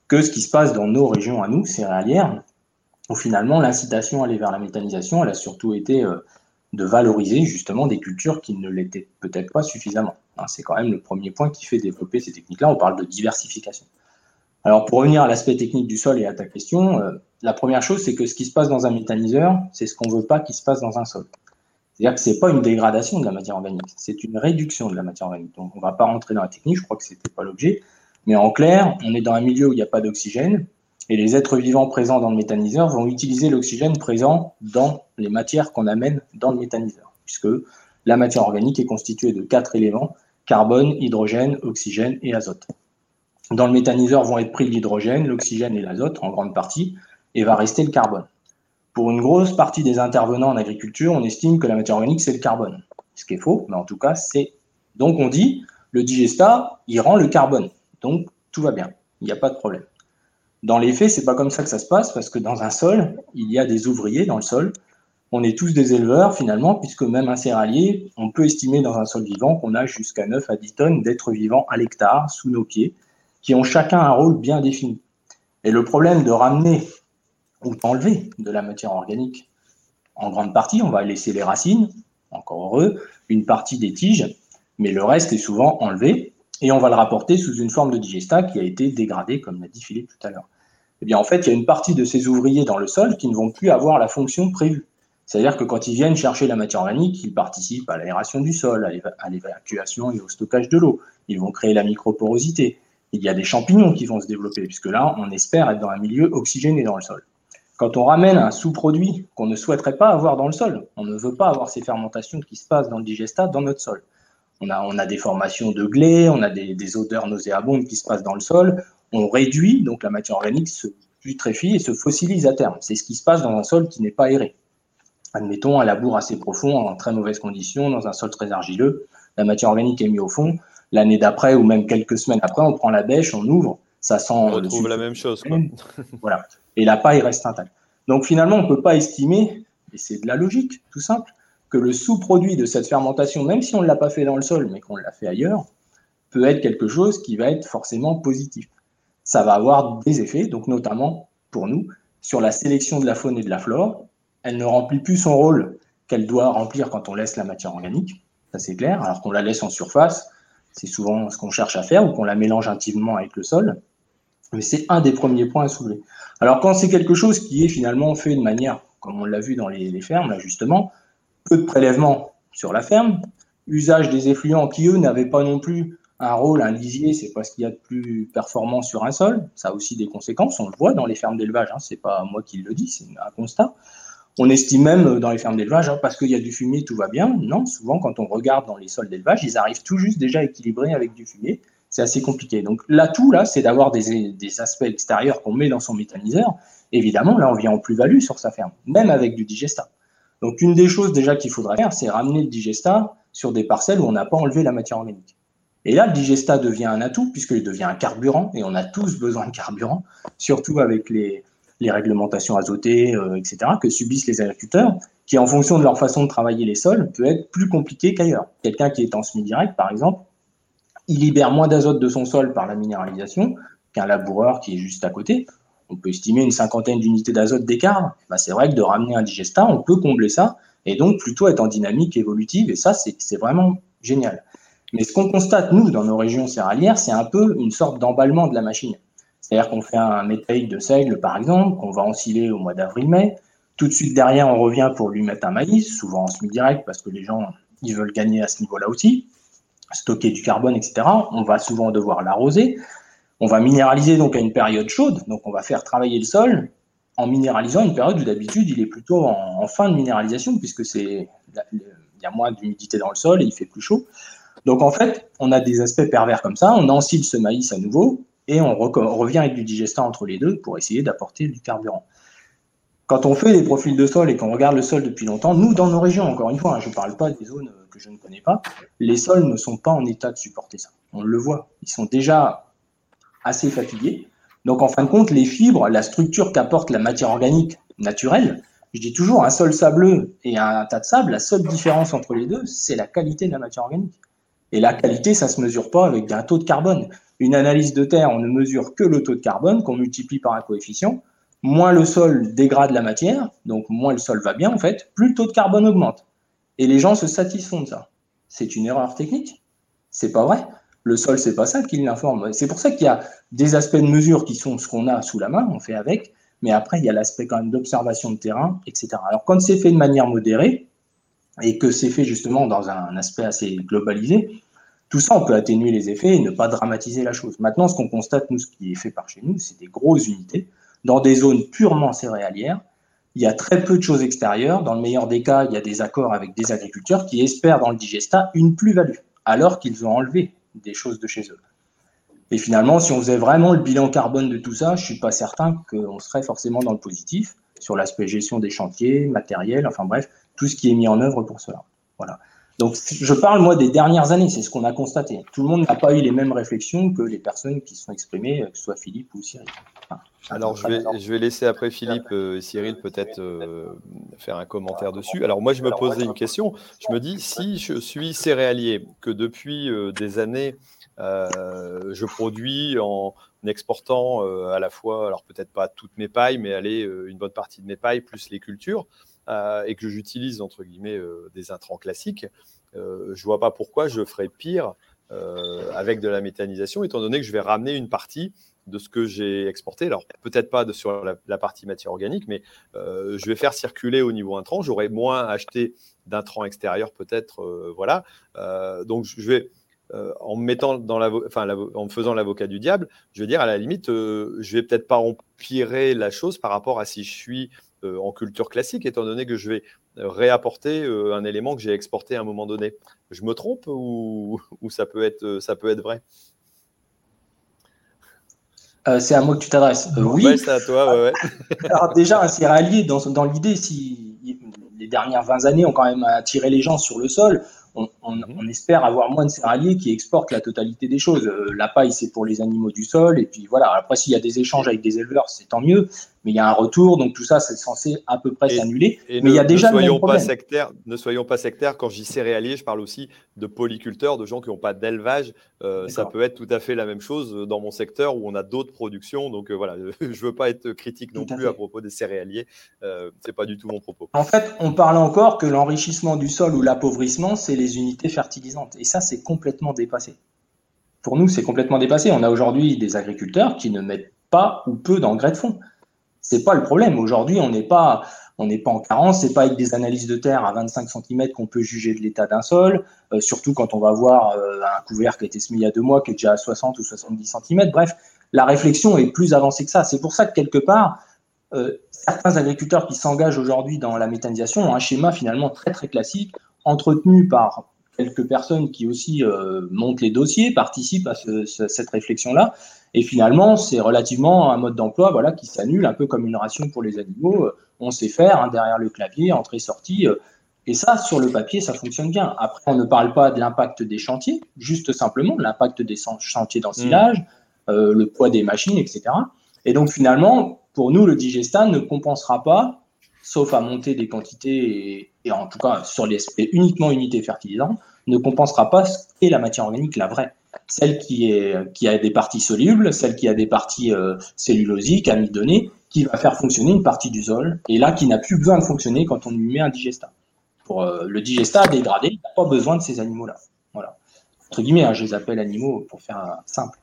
que ce qui se passe dans nos régions à nous, céréalières, où finalement l'incitation à aller vers la méthanisation, elle a surtout été euh, de valoriser justement des cultures qui ne l'étaient peut-être pas suffisamment. Hein, c'est quand même le premier point qui fait développer ces techniques-là. On parle de diversification. Alors, pour revenir à l'aspect technique du sol et à ta question, euh, la première chose, c'est que ce qui se passe dans un méthaniseur, c'est ce qu'on ne veut pas qu'il se passe dans un sol. C'est-à-dire que ce n'est pas une dégradation de la matière organique, c'est une réduction de la matière organique. Donc, on ne va pas rentrer dans la technique, je crois que ce n'était pas l'objet. Mais en clair, on est dans un milieu où il n'y a pas d'oxygène, et les êtres vivants présents dans le méthaniseur vont utiliser l'oxygène présent dans les matières qu'on amène dans le méthaniseur, puisque la matière organique est constituée de quatre éléments, carbone, hydrogène, oxygène et azote. Dans le méthaniseur vont être pris l'hydrogène, l'oxygène et l'azote en grande partie, et va rester le carbone. Pour une grosse partie des intervenants en agriculture, on estime que la matière organique, c'est le carbone. Ce qui est faux, mais en tout cas, c'est. Donc on dit, le digesta, il rend le carbone. Donc tout va bien, il n'y a pas de problème. Dans les faits, c'est pas comme ça que ça se passe, parce que dans un sol, il y a des ouvriers dans le sol. On est tous des éleveurs finalement, puisque même un céréalier, on peut estimer dans un sol vivant qu'on a jusqu'à 9 à 10 tonnes d'êtres vivants à l'hectare sous nos pieds qui ont chacun un rôle bien défini. Et le problème de ramener ou d'enlever de la matière organique, en grande partie, on va laisser les racines, encore heureux, une partie des tiges, mais le reste est souvent enlevé et on va le rapporter sous une forme de digesta qui a été dégradée, comme l'a dit Philippe tout à l'heure. Eh bien, en fait, il y a une partie de ces ouvriers dans le sol qui ne vont plus avoir la fonction prévue. C'est-à-dire que quand ils viennent chercher la matière organique, ils participent à l'aération du sol, à l'évacuation et au stockage de l'eau. Ils vont créer la microporosité il y a des champignons qui vont se développer, puisque là, on espère être dans un milieu oxygéné dans le sol. Quand on ramène un sous-produit qu'on ne souhaiterait pas avoir dans le sol, on ne veut pas avoir ces fermentations qui se passent dans le digestat dans notre sol. On a, des formations de glais, on a des, odeurs nauséabondes qui se passent dans le sol, on réduit, donc la matière organique se putréfie et se fossilise à terme. C'est ce qui se passe dans un sol qui n'est pas aéré. Admettons un labour assez profond, en très mauvaises conditions, dans un sol très argileux, la matière organique est mise au fond, l'année d'après ou même quelques semaines après, on prend la bêche, on ouvre, ça sent. On retrouve la même chose. voilà. Et la paille reste intacte. Donc finalement, on ne peut pas estimer, et c'est de la logique, tout simple, que le sous-produit de cette fermentation, même si on ne l'a pas fait dans le sol, mais qu'on l'a fait ailleurs, peut être quelque chose qui va être forcément positif. Ça va avoir des effets, donc notamment pour nous, sur la sélection de la faune et de la flore. Elle ne remplit plus son rôle qu'elle doit remplir quand on laisse la matière organique, ça c'est clair, alors qu'on la laisse en surface, c'est souvent ce qu'on cherche à faire ou qu'on la mélange intimement avec le sol. Mais c'est un des premiers points à soulever. Alors quand c'est quelque chose qui est finalement fait de manière, comme on l'a vu dans les, fermes, là justement, peu de prélèvements sur la ferme, usage des effluents qui, eux, n'avaient pas non plus un rôle, un lisier, c'est pas ce qu'il y a de plus performant sur un sol. Ça a aussi des conséquences, on le voit dans les fermes d'élevage, hein, c'est pas moi qui le dis, c'est un constat. On estime même dans les fermes d'élevage, hein, parce qu'il y a du fumier, tout va bien. Non, souvent, quand on regarde dans les sols d'élevage, ils arrivent tout juste déjà équilibrés avec du fumier. C'est assez compliqué. Donc, l'atout, là, c'est d'avoir des, aspects extérieurs qu'on met dans son méthaniseur. Évidemment, là, on vient en plus-value sur sa ferme, même avec du digesta. Donc, une des choses déjà qu'il faudrait faire, c'est ramener le digesta sur des parcelles où on n'a pas enlevé la matière organique. Et là, le digesta devient un atout, puisqu'il devient un carburant, et on a tous besoin de carburant, surtout avec les, les réglementations azotées, euh, etc., que subissent les agriculteurs, qui, en fonction de leur façon de travailler les sols, peut être plus compliqué qu'ailleurs. Quelqu'un qui est en semi-direct, par exemple, il libère moins d'azote de son sol par la minéralisation qu'un laboureur qui est juste à côté. On peut estimer une cinquantaine d'unités d'azote d'écart. Bah, c'est vrai que de ramener un digestat, on peut combler ça, et donc plutôt être en dynamique évolutive, et ça, c'est vraiment génial. Mais ce qu'on constate, nous, dans nos régions céréalières, c'est un peu une sorte d'emballement de la machine. C'est-à-dire qu'on fait un métaïque de seigle, par exemple, qu'on va ensiler au mois d'avril-mai. Tout de suite derrière, on revient pour lui mettre un maïs, souvent en semi-direct, parce que les gens, ils veulent gagner à ce niveau-là aussi. Stocker du carbone, etc. On va souvent devoir l'arroser. On va minéraliser donc à une période chaude. Donc, on va faire travailler le sol en minéralisant une période où d'habitude, il est plutôt en, fin de minéralisation, puisque c'est il y a moins d'humidité dans le sol et il fait plus chaud. Donc, en fait, on a des aspects pervers comme ça. On ensile ce maïs à nouveau et on, revient avec du digestat entre les deux pour essayer d'apporter du carburant. Quand on fait des profils de sol et qu'on regarde le sol depuis longtemps, nous, dans nos régions, encore une fois, hein, je ne parle pas des zones que je ne connais pas, les sols ne sont pas en état de supporter ça. On le voit. Ils sont déjà assez fatigués. Donc, en fin de compte, les fibres, la structure qu'apporte la matière organique naturelle, je dis toujours, un sol sableux et un tas de sable, la seule différence entre les deux, c'est la qualité de la matière organique. Et la qualité, ça ne se mesure pas avec un taux de carbone. Une analyse de terre, on ne mesure que le taux de carbone qu'on multiplie par un coefficient. Moins le sol dégrade la matière, donc moins le sol va bien en fait, plus le taux de carbone augmente. Et les gens se satisfont de ça. C'est une erreur technique. C'est pas vrai. Le sol, c'est pas ça qui l'informe. C'est pour ça qu'il y a des aspects de mesure qui sont ce qu'on a sous la main, on fait avec, mais après, il y a l'aspect quand même d'observation de terrain, etc. Alors, quand c'est fait de manière modérée, et que c'est fait justement dans un aspect assez globalisé, tout ça, on peut atténuer les effets et ne pas dramatiser la chose. Maintenant, ce qu'on constate, nous, ce qui est fait par chez nous, c'est des grosses unités, dans des zones purement céréalières. Il y a très peu de choses extérieures. Dans le meilleur des cas, il y a des accords avec des agriculteurs qui espèrent dans le digesta une plus-value, alors qu'ils ont enlevé des choses de chez eux. Et finalement, si on faisait vraiment le bilan carbone de tout ça, je ne suis pas certain qu'on serait forcément dans le positif sur l'aspect gestion des chantiers, matériel, enfin bref, tout ce qui est mis en œuvre pour cela. Voilà. Donc, je parle, moi, des dernières années, c'est ce qu'on a constaté. Tout le monde n'a pas eu les mêmes réflexions que les personnes qui se sont exprimées, que ce soit Philippe ou Cyril. Alors, je vais, je vais, laisser après Philippe et Cyril peut-être euh, faire un commentaire dessus. Alors, moi, je me posais une question. Je me dis, si je suis céréalier, que depuis euh, des années, euh, je produis en exportant à la fois, alors peut-être pas toutes mes pailles, mais une bonne partie de mes pailles, plus les cultures, et que j'utilise, entre guillemets, des intrants classiques, je vois pas pourquoi je ferais pire avec de la méthanisation, étant donné que je vais ramener une partie de ce que j'ai exporté. Alors, peut-être pas de, sur la, partie matière organique, mais euh, je vais faire circuler au niveau intrant. J'aurai moins acheté d'intrants extérieurs, peut-être. Euh, voilà. Euh, donc, je vais, en me mettant dans la, en me faisant l'avocat du diable, je vais dire à la limite, je vais peut-être pas empirer la chose par rapport à si je suis en culture classique, étant donné que je vais réapporter un élément que j'ai exporté à un moment donné. Je me trompe ou, ou ça, peut être, ça peut être vrai? Euh, c'est à moi que tu t'adresses. Euh, oui. c'est à toi. Ouais, Alors déjà, un céréalier, dans, dans l'idée, si les dernières 20 années ont quand même attiré les gens sur le sol, on, mhm. on, espère avoir moins de céréaliers qui exportent la totalité des choses. Euh, la paille, c'est pour les animaux du sol. Et puis voilà, après, s'il y a des échanges avec des éleveurs, c'est tant mieux. Mais il y a un retour, donc tout ça, c'est censé à peu près s'annuler. Mais il y a déjà ne soyons pas sectaires. Ne soyons pas sectaires. Quand je dis céréaliers, je parle aussi de polyculteurs, de gens qui n'ont pas d'élevage. Euh, ça peut être tout à fait la même chose dans mon secteur où on a d'autres productions. Donc euh, voilà, je ne veux pas être critique non plus à, propos des céréaliers. Euh, c'est pas du tout mon propos. En fait, on parle encore que l'enrichissement du sol ou l'appauvrissement, c'est les unités fertilisantes. Et ça, c'est complètement dépassé. Pour nous, c'est complètement dépassé. On a aujourd'hui des agriculteurs qui ne mettent pas ou peu d'engrais de fond. C'est pas le problème. Aujourd'hui, on n'est pas, on n'est pas en carence. C'est pas avec des analyses de terre à 25 cm qu'on peut juger de l'état d'un sol. Euh, surtout quand on va voir euh, un couvert qui a été semé il y a deux mois, qui est déjà à 60 ou 70 cm. Bref, la réflexion est plus avancée que ça. C'est pour ça que quelque part, euh, certains agriculteurs qui s'engagent aujourd'hui dans la méthanisation ont un schéma finalement très très classique, entretenu par quelques personnes qui aussi euh, montent les dossiers, participent à cette réflexion-là. Et finalement, c'est relativement un mode d'emploi voilà, qui s'annule, un peu comme une ration pour les animaux. On sait faire hein, derrière le clavier, entrée-sortie. Euh, et ça, sur le papier, ça fonctionne bien. Après, on ne parle pas de l'impact des chantiers, juste simplement l'impact des chantiers d'ensilage, mmh. euh, le poids des machines, etc. Et donc, finalement, pour nous, le digestat ne compensera pas sauf à monter des quantités, et, en tout cas sur l'aspect uniquement unité fertilisante, ne compensera pas ce qu'est la matière organique, la vraie. Celle qui, est, qui a des parties solubles, celle qui a des parties euh, cellulosiques, amidonnées, qui va faire fonctionner une partie du sol, et là qui n'a plus besoin de fonctionner quand on lui met un digestat. Pour euh, le digestat dégradé, il n'a pas besoin de ces animaux-là. Voilà. Entre guillemets, hein, je les appelle animaux pour faire simple.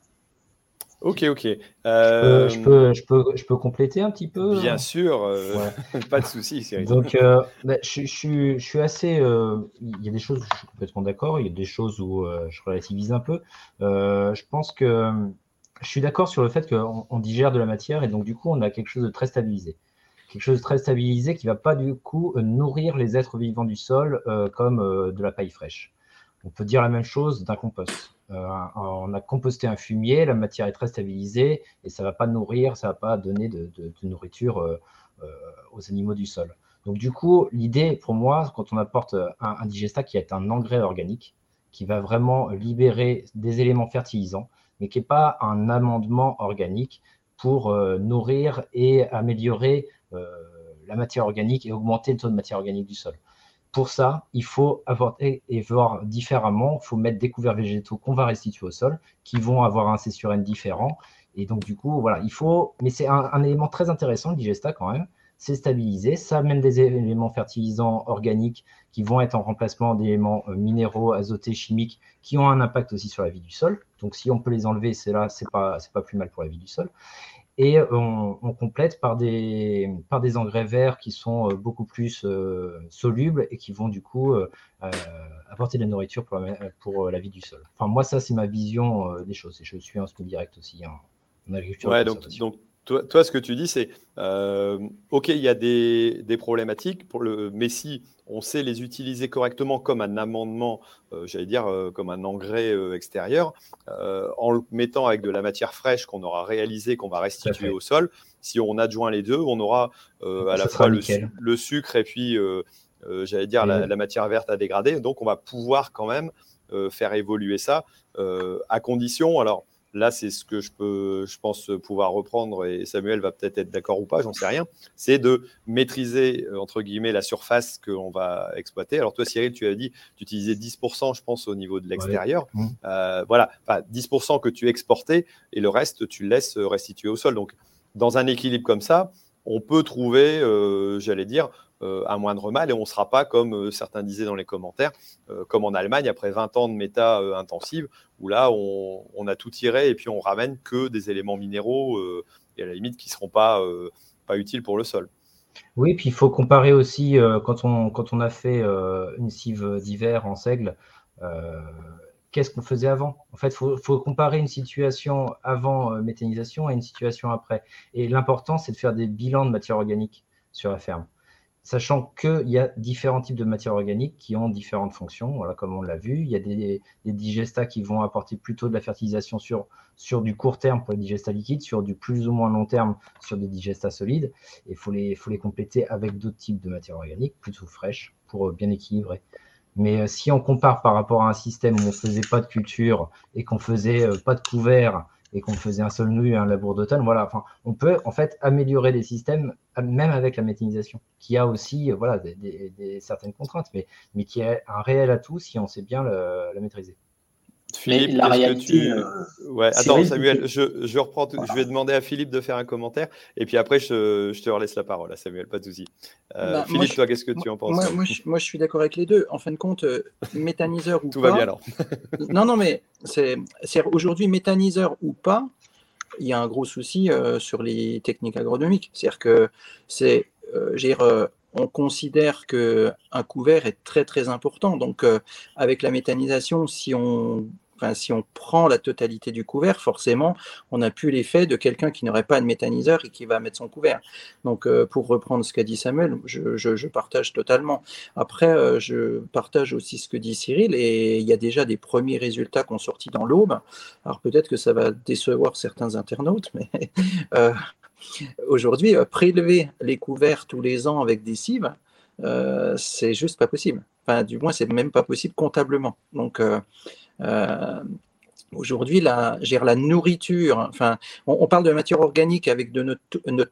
Ok, ok. Euh, je, peux, je, peux, je, peux, compléter un petit peu Bien sûr, euh, pas de souci. Donc, euh, bah, je, je, suis assez. il y a des choses où je suis complètement d'accord, il y a des choses où je relativise un peu. je pense que je suis d'accord sur le fait qu'on on digère de la matière et donc, du coup, on a quelque chose de très stabilisé. Quelque chose de très stabilisé qui ne va pas, du coup, nourrir les êtres vivants du sol comme de la paille fraîche. On peut dire la même chose d'un compost. Euh, on a composté un fumier, la matière est très stabilisée et ça ne va pas nourrir, ça ne va pas donner de, nourriture euh, aux animaux du sol. Donc du coup, l'idée pour moi, quand on apporte un, digesta qui est un engrais organique, qui va vraiment libérer des éléments fertilisants, mais qui n'est pas un amendement organique pour nourrir et améliorer la matière organique et augmenter le taux de matière organique du sol. Pour ça, il faut apporter et voir différemment. Il faut mettre des couverts végétaux qu'on va restituer au sol, qui vont avoir un C sur N différent. Et donc, du coup, voilà, il faut. Mais c'est un, élément très intéressant, le digesta, quand même. C'est stabilisé. Ça amène des éléments fertilisants organiques qui vont être en remplacement d'éléments euh, minéraux, azotés, chimiques, qui ont un impact aussi sur la vie du sol. Donc, si on peut les enlever, c'est là, c'est pas, c'est pas plus mal pour la vie du sol et on, complète par des, par des engrais verts qui sont euh, beaucoup plus euh, solubles et qui vont du coup euh, apporter de la nourriture pour la, pour la, vie du sol. Enfin, moi, ça, c'est ma vision des choses et je suis un peu direct aussi en, agriculture. Ouais, donc, donc toi, ce que tu dis, c'est euh, OK, il y a des, problématiques, pour le, mais si on sait les utiliser correctement comme un amendement, euh, j'allais dire euh, comme un engrais extérieur, en le mettant avec de la matière fraîche qu'on aura réalisé, qu'on va restituer au sol, si on adjoint les deux, on aura à la fois le, sucre et puis, j'allais dire, la, la, matière verte à dégrader. Donc, on va pouvoir quand même faire évoluer ça à condition. Alors, là, c'est ce que je peux, je pense pouvoir reprendre, et Samuel va peut-être être, d'accord ou pas, j'en sais rien, c'est de maîtriser, euh, entre guillemets, la surface qu'on va exploiter. Alors toi, Cyril, tu as dit, tu utilisais 10%, je pense, au niveau de l'extérieur. Mmh. Euh, voilà, 10% que tu exportais, et le reste, tu laisses restituer au sol. Donc, dans un équilibre comme ça, on peut trouver, euh, j'allais dire, euh, à moindre mal et on ne sera pas, comme euh, certains disaient dans les commentaires, euh, comme en Allemagne, après 20 ans de méta intensive, où là, on, a tout tiré et puis on ramène que des éléments minéraux et à la limite qui ne seront pas, pas utiles pour le sol. Oui, puis il faut comparer aussi, quand, on, quand on a fait une cive d'hiver en seigle, qu'est-ce qu'on faisait avant? En fait, il faut, faut, comparer une situation avant méthanisation à une situation après. Et l'important, c'est de faire des bilans de matière organique sur la ferme sachant qu'il y a différents types de matières organiques qui ont différentes fonctions, voilà, comme on l'a vu. Il y a des, digestats qui vont apporter plutôt de la fertilisation sur, du court terme pour les digestats liquides, sur du plus ou moins long terme sur des digestats solides. Et il faut les, compléter avec d'autres types de matières organiques, plutôt fraîches, pour euh, bien équilibrer. Mais euh, si on compare par rapport à un système où on ne faisait pas de culture et qu'on faisait euh, pas de couvert et qu'on faisait un sol nu et un labour d'automne, voilà, enfin, on peut en fait améliorer des systèmes même avec la méthanisation, qui a aussi voilà, des, certaines contraintes, mais, mais qui est un réel atout si on sait bien le, maîtriser. Philippe, la réalité, euh, ouais, attends, Samuel, je, je reprends. Je vais demander à Philippe de faire un commentaire et puis après, je, je te relaisse la parole à Samuel, pas de souci. Euh, bah, Philippe, toi, qu'est-ce que tu en penses moi, moi, je, suis d'accord avec les deux. En fin de compte, euh, méthaniseur ou Tout pas. Tout va bien alors. non, non, mais c'est aujourd'hui méthaniseur ou pas, il y a un gros souci euh, sur les techniques agronomiques. C'est-à-dire que c'est, euh, on considère que un couvert est très très important. Donc, avec la méthanisation, si on si on prend la totalité du couvert, forcément, on n'a plus l'effet de quelqu'un qui n'aurait pas de méthaniseur et qui va mettre son couvert. Donc, euh, pour reprendre ce qu'a dit Samuel, je, partage totalement. Après, euh, je partage aussi ce que dit Cyril et il y a déjà des premiers résultats qui ont sorti dans l'aube. Alors, peut-être que ça va décevoir certains internautes, mais euh, aujourd'hui, prélever les couverts tous les ans avec des cives, c'est juste pas possible. Enfin, du moins, c'est même pas possible comptablement. Donc, aujourd'hui, la, la nourriture, enfin, on, parle de matière organique avec notre,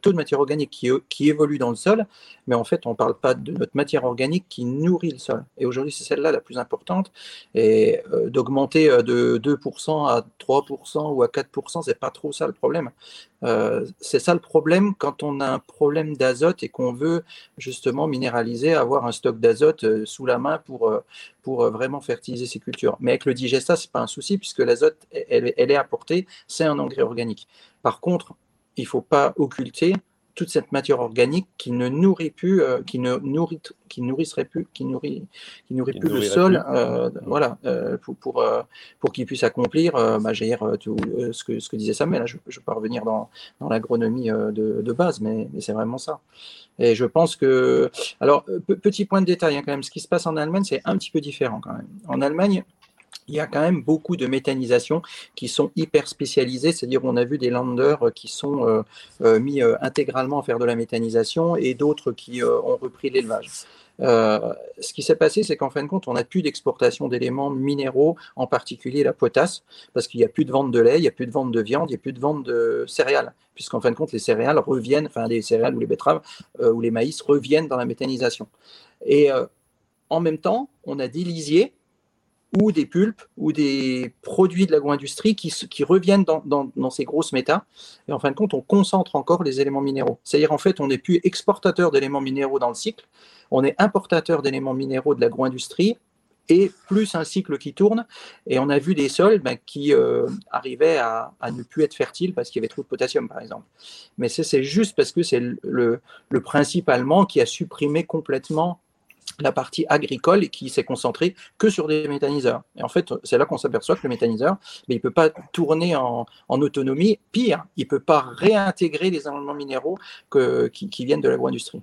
taux de matière organique qui, évolue dans le sol, mais en fait, on ne parle pas de notre matière organique qui nourrit le sol. Et aujourd'hui, c'est celle-là la plus importante. Et euh, d'augmenter euh, de 2% à 3% ou à 4%, c'est pas trop ça le problème. Euh, c'est ça le problème quand on a un problème d'azote et qu'on veut justement minéraliser, avoir un stock d'azote euh, sous la main pour, euh, pour vraiment fertiliser ces cultures. Mais avec le digesta, ce n'est pas un souci puisque l'azote, elle, elle, est apportée, c'est un engrais organique. Par contre, il ne faut pas occulter toute cette matière organique qui ne nourrit plus, euh, qui ne nourrit, qui nourrisserait plus, qui nourrit, qui nourrit plus le sol, euh, voilà, euh, pour pour, pour qu'il puisse accomplir, bah, tout ce que ce que disait Samuel. je ne vais pas revenir dans, dans l'agronomie de, de, base, mais, mais c'est vraiment ça. Et je pense que, alors petit point de détail hein, quand même, ce qui se passe en Allemagne, c'est un petit peu différent quand même. En Allemagne, il y a quand même beaucoup de méthanisation qui sont hyper spécialisées, c'est-à-dire on a vu des landers qui sont mis intégralement à faire de la méthanisation et d'autres qui ont repris l'élevage. Euh, ce qui s'est passé, c'est qu'en fin de compte, on n'a plus d'exportation d'éléments minéraux, en particulier la potasse, parce qu'il n'y a plus de vente de lait, il n'y a plus de vente de viande, il n'y a plus de vente de céréales, puisqu'en fin de compte, les céréales reviennent, enfin les céréales ou les betteraves euh, ou les maïs reviennent dans la méthanisation. Et euh, en même temps, on a des ou des pulpes ou des produits de l'agro-industrie qui, reviennent dans, ces grosses méta. Et en fin de compte, on concentre encore les éléments minéraux. C'est-à-dire, en fait, on n'est plus exportateur d'éléments minéraux dans le cycle, on est importateur d'éléments minéraux de l'agro-industrie et plus un cycle qui tourne. Et on a vu des sols ben, qui euh, arrivaient à, ne plus être fertiles parce qu'il y avait trop de potassium, par exemple. Mais c'est juste parce que c'est le, le, principe allemand qui a supprimé complètement la partie agricole et qui s'est concentré que sur des méthaniseurs. Et en fait, c'est là qu'on s'aperçoit que le méthaniseur, mais ben, il ne peut pas tourner en, autonomie. Pire, il ne peut pas réintégrer les éléments minéraux qui, qui viennent de l'agro-industrie.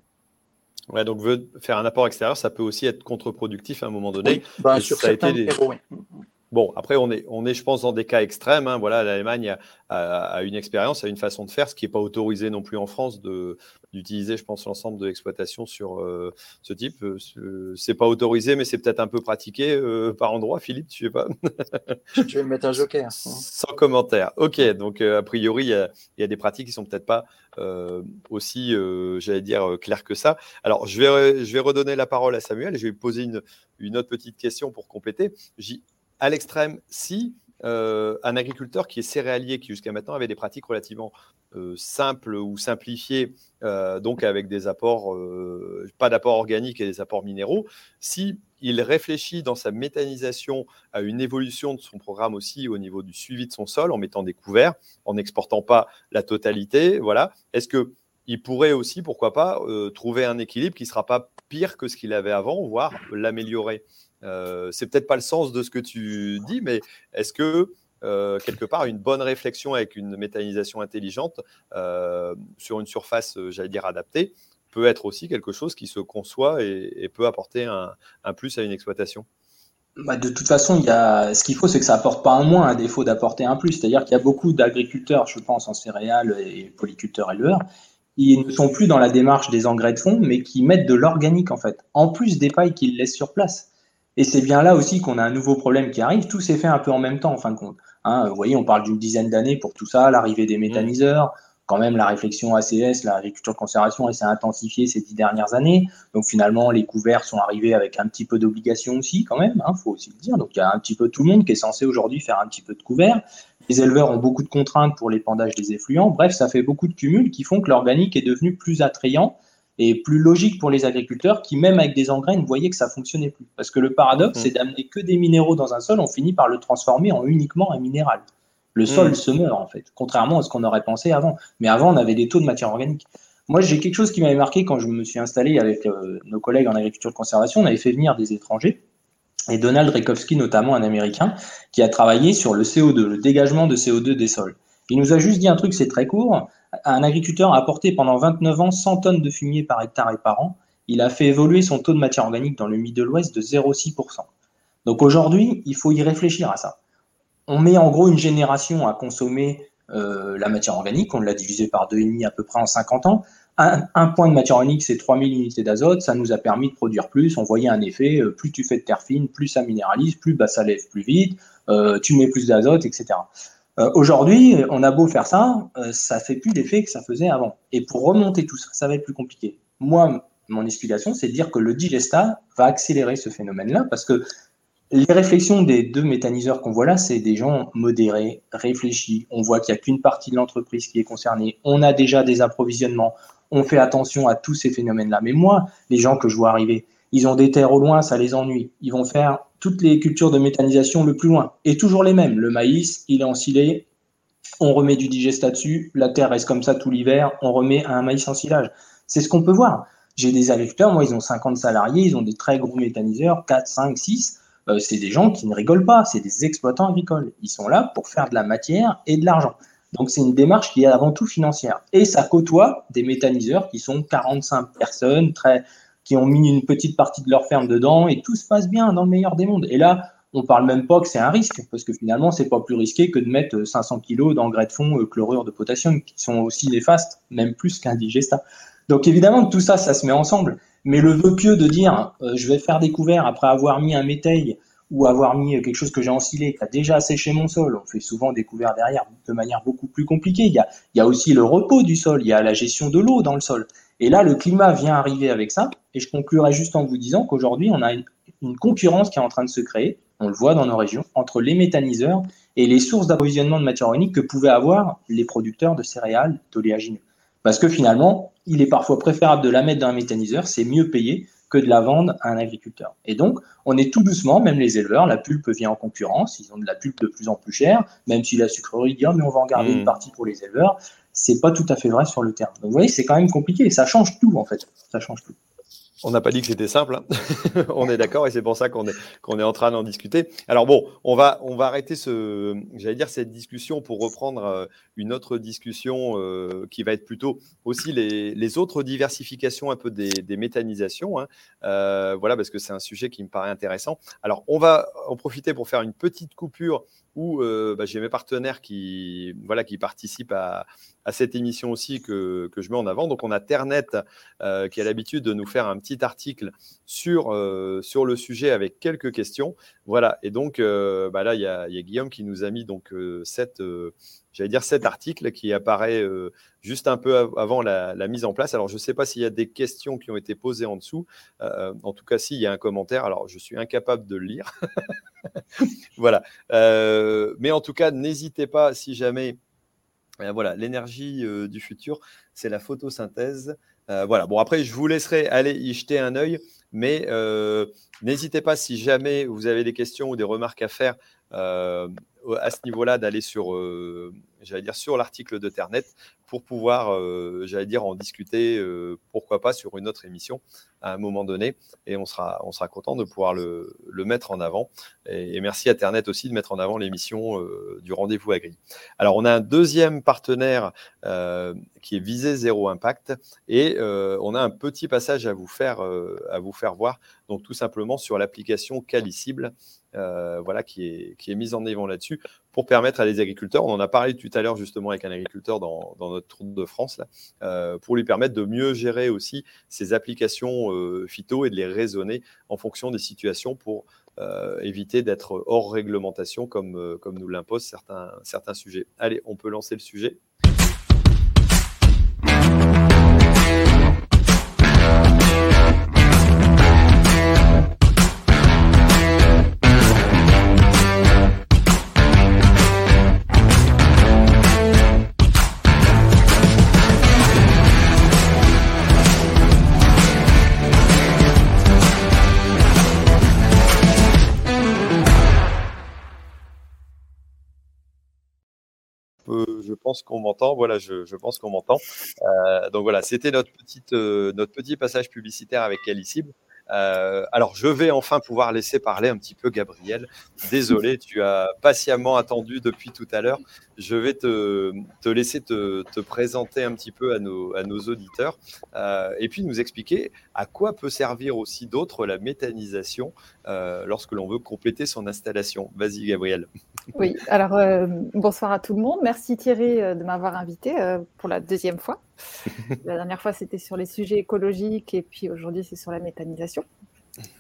Ouais, donc faire un apport extérieur, ça peut aussi être contre-productif à un moment donné. Bah, sur ça a été Bon, après, on est, on est, je pense, dans des cas extrêmes. Hein. Voilà, l'Allemagne a, une expérience, a une façon de faire, ce qui n'est pas autorisé non plus en France d'utiliser, je pense, l'ensemble de l'exploitation sur euh, ce type. Euh, c'est pas autorisé, mais c'est peut-être un peu pratiqué euh, par endroit. Philippe, tu sais pas? Je vais mettre un joker. Sans commentaire. Ok, donc a priori, il y, a des pratiques qui sont peut-être pas aussi, j'allais dire, claires que ça. Alors, je vais, je vais redonner la parole à Samuel et je vais lui poser une, une autre petite question pour compléter à l'extrême, si euh, un agriculteur qui est céréalier, qui jusqu'à maintenant avait des pratiques relativement euh, simples ou simplifiées, euh, donc avec des apports, pas d'apports organiques et des apports minéraux, si il réfléchit dans sa méthanisation à une évolution de son programme aussi au niveau du suivi de son sol, en mettant des couverts, en n'exportant pas la totalité, voilà, est-ce que il pourrait aussi, pourquoi pas, trouver un équilibre qui ne sera pas pire que ce qu'il avait avant, voire l'améliorer? C'est peut-être pas le sens de ce que tu dis, mais est-ce que euh, quelque part une bonne réflexion avec une méthanisation intelligente euh, sur une surface, j'allais dire adaptée, peut être aussi quelque chose qui se conçoit et, peut apporter un, plus à une exploitation? Bah, de toute façon, y a... ce qu'il faut, c'est que ça apporte pas un moins, à défaut d'apporter un plus. C'est-à-dire qu'il y a beaucoup d'agriculteurs, je pense, en céréales et polyculteurs éleveurs, ils ne sont plus dans la démarche des engrais de fond, mais qui mettent de l'organique, en fait, en plus des pailles qu'ils laissent sur place. Et c'est bien là aussi qu'on a un nouveau problème qui arrive. Tout s'est fait un peu en même temps, en fin de compte. Hein, vous voyez, on parle d'une dizaine d'années pour tout ça, l'arrivée des méthaniseurs, quand même la réflexion ACS, l'agriculture de conservation, elle s'est intensifiée ces dix dernières années. Donc finalement, les couverts sont arrivés avec un petit peu d'obligation aussi, quand même, il hein, faut aussi le dire. Donc il y a un petit peu tout le monde qui est censé aujourd'hui faire un petit peu de couverts. Les éleveurs ont beaucoup de contraintes pour l'épandage des effluents. Bref, ça fait beaucoup de cumuls qui font que l'organique est devenu plus attrayant et plus logique pour les agriculteurs qui, même avec des engrais, ne voyaient que ça fonctionnait plus. Parce que le paradoxe, mmh. c'est d'amener que des minéraux dans un sol, on finit par le transformer en uniquement un minéral. Le sol mmh. se meurt, en fait, contrairement à ce qu'on aurait pensé avant. Mais avant, on avait des taux de matière organique. Moi, j'ai quelque chose qui m'avait marqué quand je me suis installé avec euh, nos collègues en agriculture de conservation. On avait fait venir des étrangers, et Donald Rekowski, notamment un Américain, qui a travaillé sur le CO2, le dégagement de CO2 des sols. Il nous a juste dit un truc, c'est très court. Un agriculteur a apporté pendant 29 ans 100 tonnes de fumier par hectare et par an. Il a fait évoluer son taux de matière organique dans le Middle West de 0,6%. Donc aujourd'hui, il faut y réfléchir à ça. On met en gros une génération à consommer euh, la matière organique, on l'a divisé par 2,5 à peu près en 50 ans. Un, point de matière organique, c'est 3000 unités d'azote, ça nous a permis de produire plus, on voyait un effet, euh, plus tu fais de terre fine, plus ça minéralise, plus bah, ça lève plus vite, euh, tu mets plus d'azote, etc. Euh, aujourd'hui, on a beau faire ça, euh, ça fait plus l'effet que ça faisait avant. Et pour remonter tout ça, ça va être plus compliqué. Moi, mon explication, c'est de dire que le digesta va accélérer ce phénomène-là parce que les réflexions des deux méthaniseurs qu'on voit là, c'est des gens modérés, réfléchis. On voit qu'il n'y a qu'une partie de l'entreprise qui est concernée. On a déjà des approvisionnements. On fait attention à tous ces phénomènes-là. Mais moi, les gens que je vois arriver, ils ont des terres au loin, ça les ennuie. Ils vont faire toutes les cultures de méthanisation le plus loin. Et toujours les mêmes. Le maïs, il est ensilé, on remet du digesta dessus, la terre reste comme ça tout l'hiver, on remet un maïs en silage. C'est ce qu'on peut voir. J'ai des agriculteurs, moi, ils ont 50 salariés, ils ont des très gros méthaniseurs, 4, 5, 6. c'est des gens qui ne rigolent pas, c'est des exploitants agricoles. Ils sont là pour faire de la matière et de l'argent. Donc c'est une démarche qui est avant tout financière. Et ça côtoie des méthaniseurs qui sont 45 personnes, très, qui ont mis une petite partie de leur ferme dedans et tout se passe bien dans le meilleur des mondes. Et là, on ne parle même pas que c'est un risque, parce que finalement, c'est pas plus risqué que de mettre 500 kg d'engrais de fond chlorure de potassium, qui sont aussi néfastes, même plus qu'un. Donc évidemment, tout ça, ça se met ensemble. Mais le vœu pieux de dire, je vais faire des couverts après avoir mis un métail ou avoir mis quelque chose que j'ai ensilé, qui a déjà séché mon sol. On fait souvent des couverts derrière de manière beaucoup plus compliquée. Il y a, il y a aussi le repos du sol, il y a la gestion de l'eau dans le sol. Et là, le climat vient arriver avec ça. Et je conclurai juste en vous disant qu'aujourd'hui, on a une, concurrence qui est en train de se créer, on le voit dans nos régions, entre les méthaniseurs et les sources d'approvisionnement de matière organique que pouvaient avoir les producteurs de céréales d'oléagineux. Parce que finalement, il est parfois préférable de la mettre dans un méthaniseur, c'est mieux payé que de la vendre à un agriculteur. Et donc, on est tout doucement, même les éleveurs, la pulpe vient en concurrence, ils ont de la pulpe de plus en plus chère, même si la sucrerie dit, oh, mais on va en garder une mmh. partie pour les éleveurs c'est pas tout à fait vrai sur le terrain. Donc vous voyez, c'est quand même compliqué. Ça change tout en fait. Ça change tout. On n'a pas dit que c'était simple, hein. on est d'accord et c'est pour ça qu'on est, qu'on est en train d'en discuter. Alors bon, on va, on va arrêter ce, j'allais dire cette discussion pour reprendre euh, une autre discussion euh, qui va être plutôt aussi les, les autres diversifications un peu des, des méthanisations. Hein. Euh, voilà, parce que c'est un sujet qui me paraît intéressant. Alors on va en profiter pour faire une petite coupure où bah, j'ai mes partenaires qui, voilà, qui participent à, cette émission aussi que, que, je mets en avant. Donc, on a Ternet euh, qui a l'habitude de nous faire un petit article sur, euh, sur le sujet avec quelques questions. Voilà. Et donc, euh, bah là, il y, y, a Guillaume qui nous a mis donc cette, j'allais dire cet article qui apparaît juste un peu avant la, mise en place. Alors, je ne sais pas s'il y a des questions qui ont été posées en dessous. en tout cas, s'il y a un commentaire, alors je suis incapable de le lire. voilà. mais en tout cas, n'hésitez pas si jamais voilà, l'énergie euh, du futur, c'est la photosynthèse. Euh, voilà, bon, après, je vous laisserai aller y jeter un œil, mais euh, n'hésitez pas, si jamais vous avez des questions ou des remarques à faire à ce niveau-là, d'aller sur, j'allais dire, sur l'article de Ternet pour pouvoir, euh, j'allais dire, en discuter, euh, pourquoi pas, sur une autre émission à un moment donné. Et on sera, on sera content de pouvoir le, mettre en avant. Et, merci à Internet aussi de mettre en avant l'émission euh, du rendez-vous agri. Alors, on a un deuxième partenaire qui est Visé Zéro Impact. Et on a un petit passage à vous faire, à vous faire voir. Donc, tout simplement sur l'application Calicible. Voilà, qui est, qui mise en avant là-dessus pour permettre à les agriculteurs, on en a parlé tout à l'heure justement avec un agriculteur dans, notre route de France, euh, pour lui permettre de mieux gérer aussi ces applications euh, phyto et de les raisonner en fonction des situations pour euh, éviter d'être hors réglementation comme, nous l'imposent certains sujets. Allez, on peut lancer le sujet. Pense qu'on m'entend. Voilà, je, pense qu'on m'entend. Euh, donc voilà, c'était notre, petite, euh, notre petit passage publicitaire avec Calicible. Euh, alors, je vais enfin pouvoir laisser parler un petit peu Gabriel. Désolé, tu as patiemment attendu depuis tout à l'heure. Je vais te, laisser te, te, présenter un petit peu à nos, auditeurs euh, et puis nous expliquer à quoi peut servir aussi d'autres la méthanisation euh, lorsque l'on veut compléter son installation. Vas-y, Gabriel. Oui, alors bonsoir à tout le monde. Merci Thierry de m'avoir invité pour la deuxième fois. La dernière fois, c'était sur les sujets écologiques et puis aujourd'hui, c'est sur la méthanisation.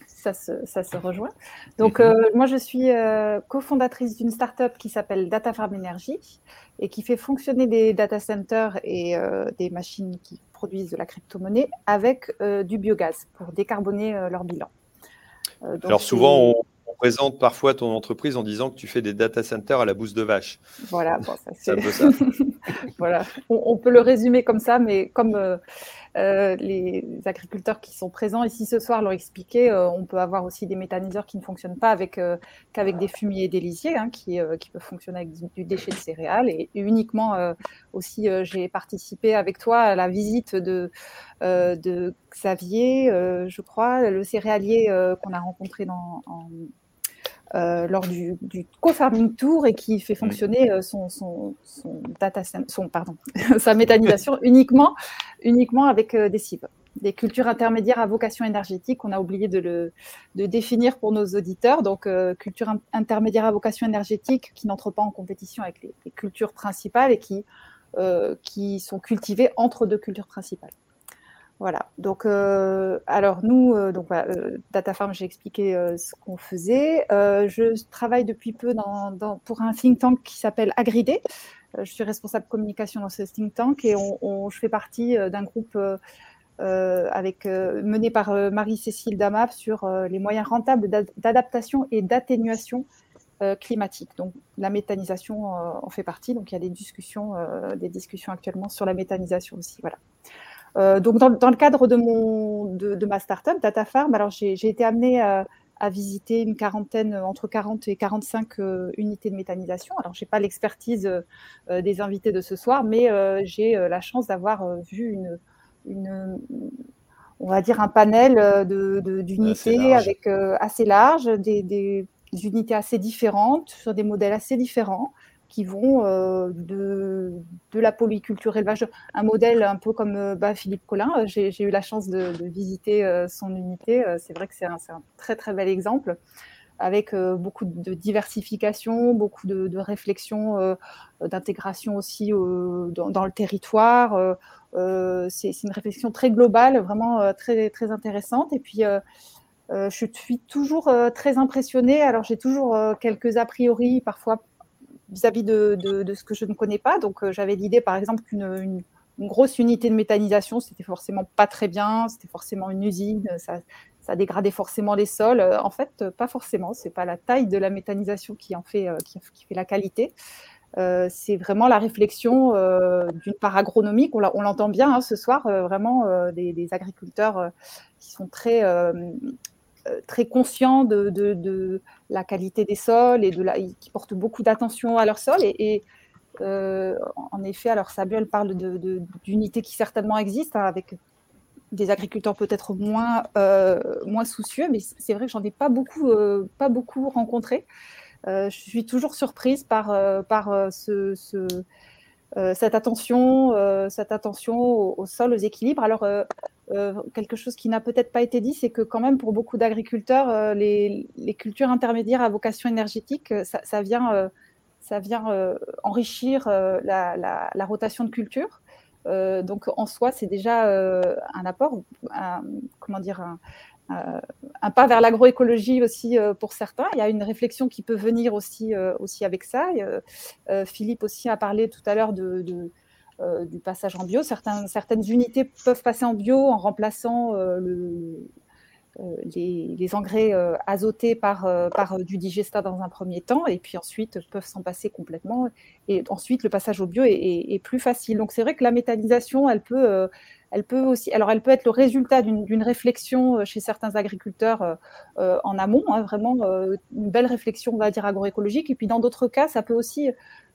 Ça se, ça se rejoint. Donc, mhm. euh, moi, je suis euh, cofondatrice d'une start-up qui s'appelle Data Farm Energy et qui fait fonctionner des data centers et euh, des machines qui produisent de la crypto-monnaie avec du biogaz pour décarboner leur bilan. Alors, souvent, on, présente parfois ton entreprise en disant que tu fais des data centers à la bouse de vache. Voilà, bon, ça, c'est voilà, on, peut le résumer comme ça, mais comme euh, euh, les agriculteurs qui sont présents ici ce soir l'ont expliqué, euh, on peut avoir aussi des méthaniseurs qui ne fonctionnent pas avec qu'avec des fumiers et des lisiers, hein, qui, qui, peuvent fonctionner avec du, déchet de céréales. Et, uniquement aussi, j'ai participé avec toi à la visite de, de Xavier, je crois, le céréalier qu'on a rencontré dans, en, euh, lors du, co-farming tour et qui fait fonctionner euh, son, son, data son, pardon, sa méthanisation uniquement, uniquement avec euh, des cibles. des cultures intermédiaires à vocation énergétique. On a oublié de le de définir pour nos auditeurs. Donc, cultures intermédiaires à vocation énergétique qui n'entrent pas en compétition avec les, les cultures principales et qui, qui sont cultivées entre deux cultures principales. Voilà. Donc, euh, alors nous, euh, donc euh, Data Farm, j'ai expliqué ce qu'on faisait. je travaille depuis peu pour un think tank qui s'appelle Agridé. je suis responsable communication dans ce think tank et on, je fais partie d'un groupe avec, mené par Marie-Cécile Damap sur les moyens rentables d'adaptation et d'atténuation climatique. Donc la méthanisation en fait partie. Donc il y a des discussions, des discussions actuellement sur la méthanisation aussi. Voilà. Euh, donc, dans, le cadre de, mon, de, ma startup, Data Farm, alors j'ai été amenée à, visiter une quarantaine, entre 40 et 45 euh, unités de méthanisation. Alors, je n'ai pas l'expertise euh, des invités de ce soir, mais j'ai la chance d'avoir vu une, une, on va dire, un panel d'unités avec assez large, des, des, unités assez différentes, sur des modèles assez différents qui vont euh, de, de, la polyculture élevage, un modèle un peu comme euh, bah, Philippe Collin. Euh, j'ai eu la chance de, visiter son unité. C'est vrai que c'est un, un, très très bel exemple avec beaucoup de diversification, beaucoup de, de réflexion, d'intégration aussi dans, le territoire. c'est une réflexion très globale, vraiment très, très intéressante. Et puis, je suis toujours très impressionnée. Alors, j'ai toujours quelques a priori, parfois vis-à-vis de, ce que je ne connais pas. Donc, euh, j'avais l'idée, par exemple, qu'une une, grosse unité de méthanisation, c'était forcément pas très bien, c'était forcément une usine, ça, dégradait forcément les sols. Euh, en fait, pas forcément. C'est pas la taille de la méthanisation qui en fait, euh, qui, fait la qualité. c'est vraiment la réflexion d'une part agronomique, on l'entend bien hein, ce soir, vraiment des, agriculteurs qui sont très euh, très conscients de, la qualité des sols et de la, qui portent beaucoup d'attention à leurs sols. Et, euh, en effet, alors Samuel parle d'unités qui certainement existent, hein, avec des agriculteurs peut-être moins, euh, moins soucieux, mais c'est vrai que j'en ai pas beaucoup, pas beaucoup rencontré. je suis toujours surprise par, par ce, cette attention, cette attention au, au, sol, aux équilibres. Alors, euh, quelque chose qui n'a peut-être pas été dit, c'est que quand même pour beaucoup d'agriculteurs, euh, les, cultures intermédiaires à vocation énergétique, euh, ça, vient, ça vient enrichir la, rotation de culture. donc en soi, c'est déjà un apport, comment dire, un, pas vers l'agroécologie aussi pour certains. Il y a une réflexion qui peut venir aussi, aussi avec ça. Philippe aussi a parlé tout à l'heure de euh, du passage en bio. certaines unités peuvent passer en bio en remplaçant euh, euh, les, engrais azotés par, du digesta dans un premier temps, et puis ensuite peuvent s'en passer complètement. Et ensuite, le passage au bio est, plus facile. Donc c'est vrai que la méthanisation, elle peut, elle peut aussi, alors elle peut être le résultat d'une réflexion chez certains agriculteurs en amont, hein, vraiment une belle réflexion, on va dire agroécologique. Et puis dans d'autres cas, ça peut aussi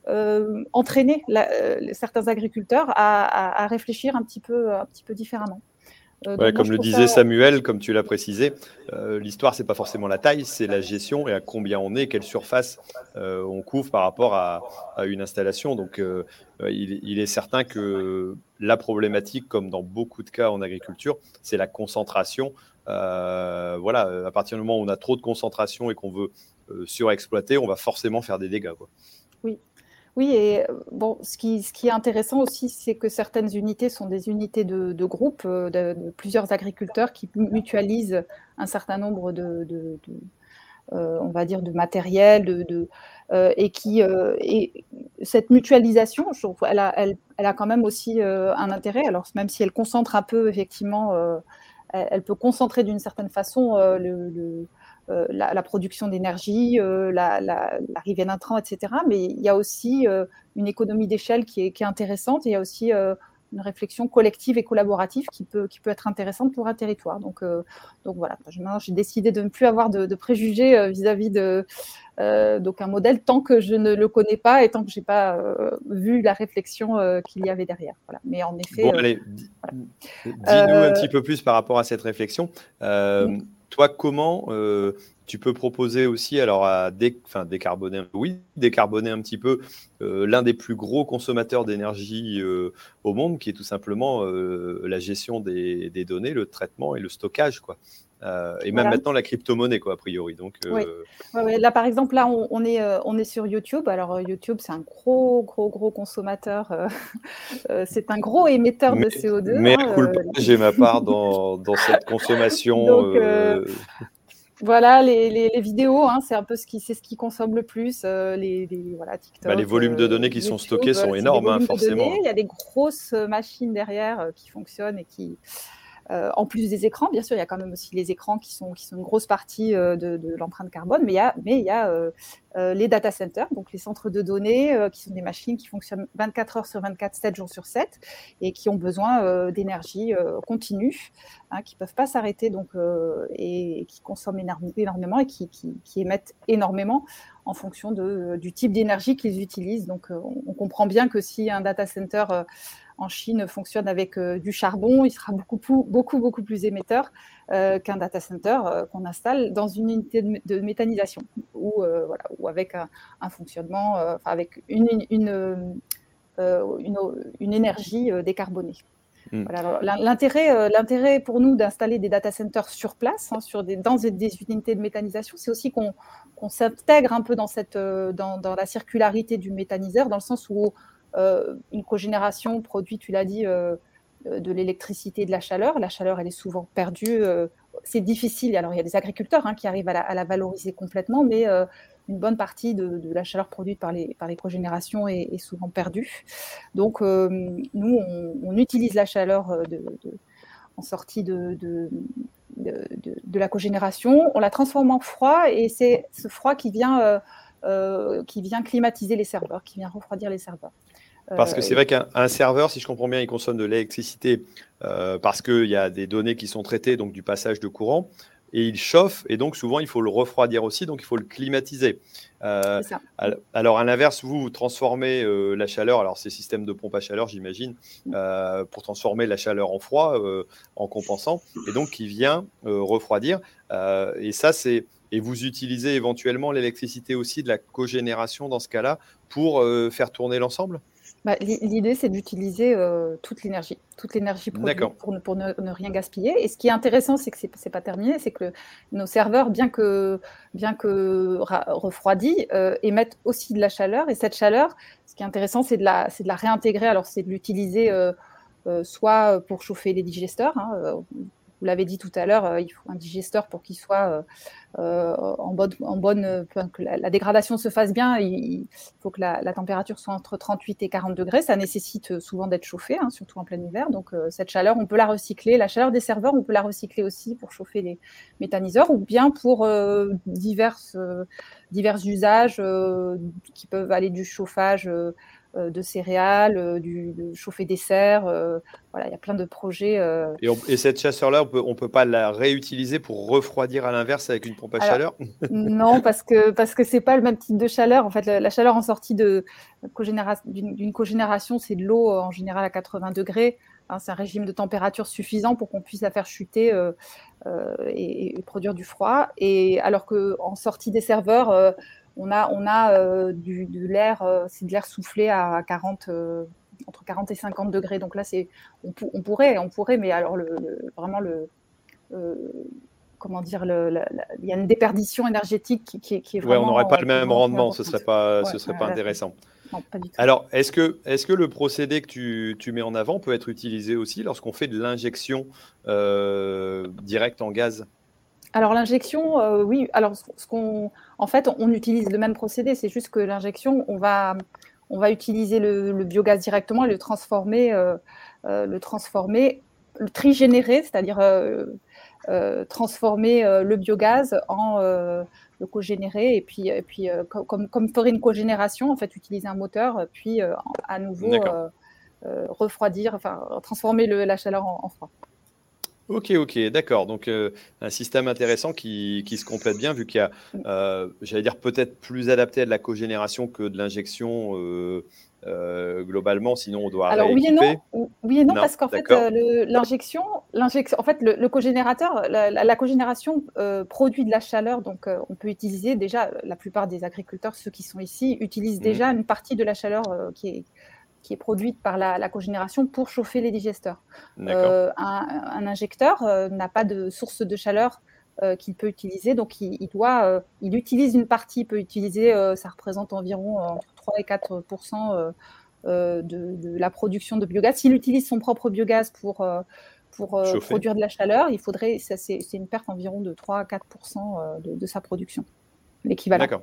euh, entraîner euh, certains agriculteurs à, réfléchir un petit peu, un petit peu différemment. Euh, comme le disait Samuel, comme tu l'as précisé, l'histoire, c'est pas forcément la taille, c'est la gestion et à combien on est, quelle surface on couvre par rapport à, une installation. Donc, il, est certain que la problématique, comme dans beaucoup de cas en agriculture, c'est la concentration. voilà, à partir du moment où on a trop de concentration et qu'on veut surexploiter, on va forcément faire des dégâts. Quoi. Oui, oui, et euh, bon, ce qui, ce qui est intéressant aussi, c'est que certaines unités sont des unités de, de groupe, euh, de, plusieurs agriculteurs qui mutualisent un certain nombre de, de euh, on va dire, de matériel, de, et qui, et cette mutualisation, elle, a, elle, a, quand même aussi un intérêt. Alors, même si elle concentre un peu, effectivement, elle, peut concentrer d'une certaine façon le euh, la, production d'énergie, euh, l'arrivée d'un train, etc. Mais il y a aussi euh, une économie d'échelle qui est, intéressante il y a aussi une réflexion collective et collaborative qui peut, qui peut être intéressante pour un territoire. Donc, donc voilà, j'ai décidé de ne plus avoir de, préjugés vis-à-vis de donc un modèle tant que je ne le connais pas et tant que je n'ai pas vu la réflexion qu'il y avait derrière. Voilà. Mais en effet. Bon, allez, dis-nous un petit peu plus par rapport à cette réflexion. Toi, comment euh, tu peux proposer aussi, alors à décarboner, oui, décarboner un petit peu l'un des plus gros consommateurs d'énergie au monde, qui est tout simplement la gestion des, des, données, le traitement et le stockage, quoi. Euh, et même maintenant la crypto-monnaie, quoi, a priori. Donc, oui. Euh, là, par exemple, là, on, est, euh, on est sur YouTube. Alors, YouTube, c'est un gros, gros, gros consommateur. c'est un gros émetteur de CO2. Mais hein, j'ai ma part dans, dans cette consommation. Donc, voilà, les, les, vidéos, hein, c'est un peu ce qui, c'est ce qui consomme le plus. les, voilà, TikTok, bah, les volumes de données qui sont stockés sont énormes, hein, forcément. Il y a des grosses machines derrière qui fonctionnent et qui, euh, en plus des écrans, bien sûr, il y a quand même aussi les écrans qui sont, une grosse partie euh, de, l'empreinte carbone, mais il y a, euh, les data centers, donc les centres de données, qui sont des machines qui fonctionnent 24 heures sur 24, 7 jours sur 7, et qui ont besoin d'énergie continue, hein, qui ne peuvent pas s'arrêter donc, et, qui consomment énormément et qui, émettent énormément en fonction du type d'énergie qu'ils utilisent. Donc, on, on, comprend bien que si un data center en Chine fonctionne avec euh, du charbon, il sera beaucoup, beaucoup, beaucoup plus émetteur euh, qu'un data center euh, qu'on installe dans une unité de, méthanisation ou, voilà, ou avec un, fonctionnement, avec une, une, une, énergie décarbonée. L'intérêt, pour nous d'installer des data centers sur place, hein, sur des, dans des unités de méthanisation, c'est aussi qu'on s'intègre un peu dans, cette, dans, dans, la circularité du méthaniseur, dans le sens où une cogénération produit, tu l'as dit, euh, euh, de l'électricité et de la chaleur. La chaleur, elle est souvent perdue. c'est difficile. Alors, il y a des agriculteurs hein, qui arrivent à la, valoriser complètement, mais une bonne partie de, la chaleur produite par les, par les cogénérations est, souvent perdue. Donc, nous, on, utilise la chaleur en sortie de, la cogénération, on la transforme en froid et c'est ce froid qui vient climatiser les serveurs, qui vient refroidir les serveurs. Parce que euh, c'est vrai qu'un serveur, si je comprends bien, il consomme de l'électricité euh, parce qu'il y a des données qui sont traitées, donc du passage de courant, et il chauffe, et donc souvent il faut le refroidir aussi, donc il faut le climatiser. Euh, alors à l'inverse, vous, vous transformez la chaleur, alors c'est système de pompe à chaleur, j'imagine, mm. pour transformer la chaleur en froid en compensant, et donc qui vient refroidir. et ça, c'est et vous utilisez éventuellement l'électricité aussi de la cogénération dans ce cas-là pour faire tourner l'ensemble? Bah, l'idée, c'est d'utiliser euh, toute l'énergie, toute l'énergie produite pour, ne, pour ne, rien gaspiller. Et ce qui est intéressant, c'est que ce n'est pas terminé, c'est que nos serveurs, bien que, bien que refroidis, euh, émettent aussi de la chaleur. Et cette chaleur, ce qui est intéressant, c'est de, la, de la réintégrer. Alors, c'est de l'utiliser euh, soit pour chauffer les digesteurs, hein, vous l'avez dit tout à l'heure, euh, il faut un digesteur pour qu'il soit euh, euh, en bonne, en bonne que la, dégradation se fasse bien. Il, faut que la, température soit entre 38 et 40 degrés. Ça nécessite souvent d'être chauffé, hein, surtout en plein hiver. Donc cette chaleur, on peut la recycler. La chaleur des serveurs, on peut la recycler aussi pour chauffer les méthaniseurs ou bien pour divers, divers usages qui peuvent aller du chauffage de céréales, euh, du, de chauffer des serres. Euh, voilà, il y a plein de projets. Et, cette chasseur-là, on ne peut pas la réutiliser pour refroidir à l'inverse avec une pompe à chaleur? Non, parce que parce que c'est pas le même type de chaleur. En fait, la, chaleur en sortie de d'une cogénération, c'est de l'eau en général à 80 degrés. Hein, c'est un régime de température suffisant pour qu'on puisse la faire chuter et, et, produire du froid. Et alors qu'en sortie des serveurs, on a, on a euh, du, de l'air, euh, c'est de l'air soufflé à 40, euh, entre 40 et 50 degrés. Donc là, c'est, on, pourrait, on pourrait, mais alors le, vraiment le, comment dire, il y a une déperdition énergétique qui, est vraiment. Oui, on n'aurait pas le même rendement, ce serait pas, ce serait pas intéressant. Non, pas du tout. Alors, est-ce que, est que le procédé que tu, tu, mets en avant peut être utilisé aussi lorsqu'on fait de l'injection directe en gaz? Alors l'injection, euh, oui. Alors ce, qu'on, en fait, on utilise le même procédé. C'est juste que l'injection, on va, on va utiliser le, biogaz directement et le transformer, euh, euh, le transformer, le trigénérer, c'est-à-dire transformer le biogaz en le cogénérer et puis, et puis comme, comme ferait une cogénération, en fait, utiliser un moteur, puis à nouveau refroidir, enfin transformer le, la chaleur en froid. Ok, ok, d'accord. Donc un système intéressant qui, qui, se complète bien, vu qu'il y a, j'allais dire, peut-être plus adapté à de la cogénération que de l'injection euh, globalement, sinon on doit Alors oui et non, oui et non, parce qu'en fait euh, l'injection, l'injection, en fait le, cogénérateur, la, cogénération euh, produit de la chaleur, donc on peut utiliser déjà la plupart des agriculteurs, ceux qui sont ici, utilisent mmh. déjà une partie de la chaleur qui est qui est produite par la, cogénération pour chauffer les digesteurs. Un, un, injecteur n'a pas de source de chaleur qu'il peut utiliser. Donc, il, doit, il utilise une partie, il peut utiliser, ça représente environ entre 3 et 4 euh, de, de, la production de biogaz. S'il utilise son propre biogaz pour, euh, pour euh, produire de la chaleur, il faudrait, c'est une perte environ de 3 à 4 de, de, sa production, l'équivalent. D'accord.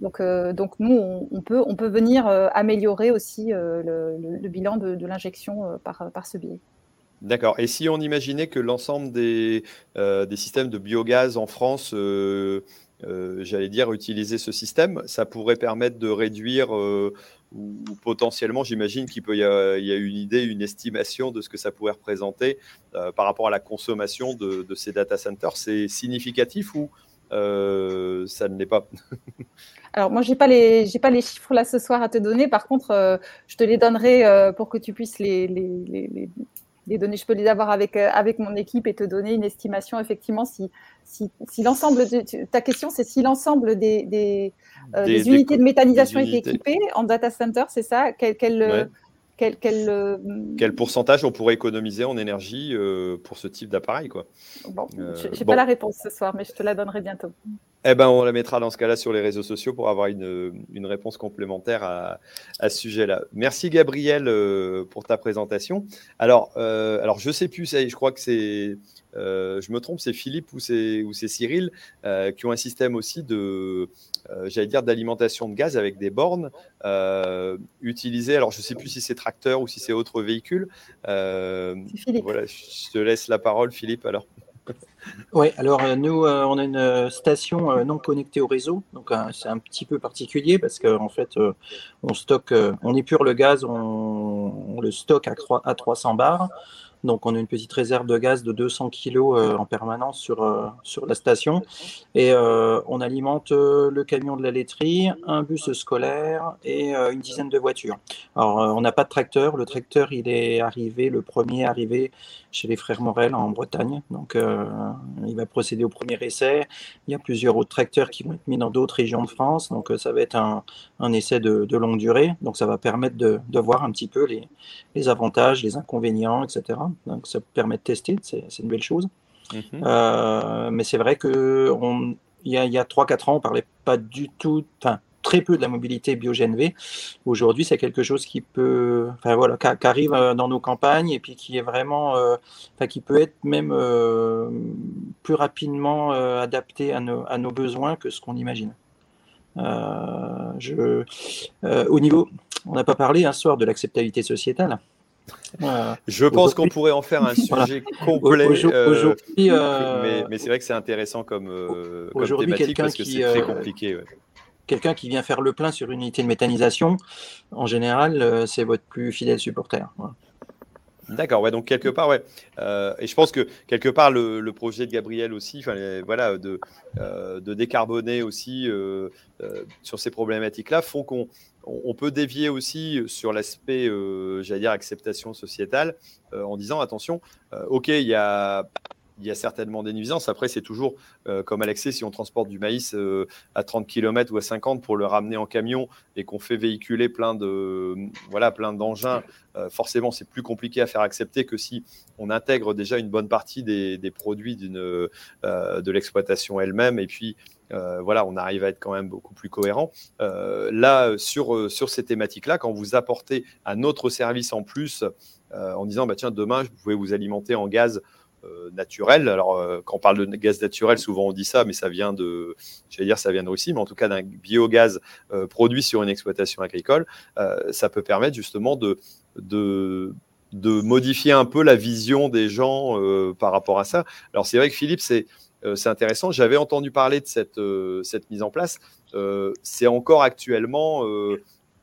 Donc, donc, nous, on, peut, on peut venir améliorer aussi le, le, bilan de, l'injection par, ce biais. D'accord. Et si on imaginait que l'ensemble des, des, systèmes de biogaz en France euh, j'allais dire, utiliser ce système. Ça pourrait permettre de réduire, euh, ou, potentiellement, j'imagine qu'il peut y, a, une idée, une estimation de ce que ça pourrait représenter euh, par rapport à la consommation de, ces data centers. C'est significatif ou ça ne l'est pas. Alors moi, je n'ai pas, les, pas les chiffres là ce soir à te donner. Par contre, je te les donnerai pour que tu puisses les, les, les données, je peux les avoir avec, euh, avec mon équipe et te donner une estimation, effectivement, si, si, si l'ensemble de ta question, c'est si l'ensemble des, des, euh, unités de méthanisation est équipées en data center, c'est ça? Quel, quel, quel, quel, euh, quel, pourcentage on pourrait économiser en énergie pour ce type d'appareil quoi bon, Je n'ai pas la réponse ce soir, mais je te la donnerai bientôt. Eh ben, on la mettra dans ce cas-là sur les réseaux sociaux pour avoir une, une réponse complémentaire à, à ce sujet-là. Merci Gabriel euh, pour ta présentation. Alors, euh, alors je sais plus, je crois que c'est, euh, je me trompe, c'est Philippe ou c'est ou c'est Cyril qui ont un système aussi de, j'allais dire, d'alimentation de gaz avec des bornes utilisées. Alors, je sais plus si c'est tracteur ou si c'est autre véhicule. Voilà, je te laisse la parole, Philippe. Alors. Oui, alors euh, nous, euh, on a une euh, station non connectée au réseau, donc c'est un petit peu particulier parce qu'en fait, on stocke, on épure le gaz, on, le stocke à, à 300 bars. Donc, on a une petite réserve de gaz de 200 kg euh, en permanence sur, euh, sur la station. Et euh, on alimente le camion de la laiterie, un bus scolaire et une dizaine de voitures. Alors, on n'a pas de tracteur. Le tracteur, il est arrivé, le premier arrivé chez les frères Morel en Bretagne. Donc, il va procéder au premier essai. Il y a plusieurs autres tracteurs qui vont être mis dans d'autres régions de France. Donc, ça va être un, essai de, longue durée. Donc, ça va permettre de, voir un petit peu les avantages, les inconvénients, etc. Donc ça permet de tester, c'est une belle chose. Mhm. Euh, mais c'est vrai que il y a, a 3-4 ans, on parlait pas du tout, enfin très peu de la mobilité biogène V. Aujourd'hui, c'est quelque chose qui peut, enfin voilà, qui, arrive euh, dans nos campagnes et puis qui est vraiment, euh, enfin, qui peut être même plus rapidement adapté à nos, à nos, besoins que ce qu'on imagine. je, au niveau, on n'a pas parlé un soir de l'acceptabilité sociétale. Je pense qu'on pourrait en faire un sujet complet. Euh, euh, mais, c'est vrai que c'est intéressant comme, euh, thématique parce que c'est très compliqué. Quelqu'un qui vient faire le plein sur une unité de méthanisation, en général, c'est votre plus fidèle supporter. D'accord, ouais, donc quelque part, ouais. et je pense que quelque part, le, projet de Gabriel aussi, voilà, de, de décarboner aussi sur ces problématiques-là, font qu'on on peut dévier aussi sur l'aspect, euh, j'allais dire, acceptation sociétale, euh, en disant attention, euh, ok, il y a, certainement des nuisances. Après, c'est toujours comme Alexé, si on transporte du maïs à 30 km ou à 50 pour le ramener en camion et qu'on fait véhiculer plein de voilà plein d'engins, forcément, c'est plus compliqué à faire accepter que si on intègre déjà une bonne partie des produits de l'exploitation elle-même et puis euh, voilà, on arrive à être quand même beaucoup plus cohérent. Euh, là, sur, euh, sur ces thématiques-là, quand vous apportez un autre service en plus en disant, bah, tiens, demain, vous pouvez vous alimenter en gaz naturel. Alors, quand on parle de gaz naturel, souvent on dit ça, mais ça vient de, j'allais dire, ça vient de Russie, mais en tout cas d'un biogaz produit sur une exploitation agricole, ça peut permettre justement de, de, de, modifier un peu la vision des gens par rapport à ça. Alors, c'est vrai que Philippe, c'est c'est intéressant. J'avais entendu parler de cette, euh, cette mise en place. Euh, c'est encore actuellement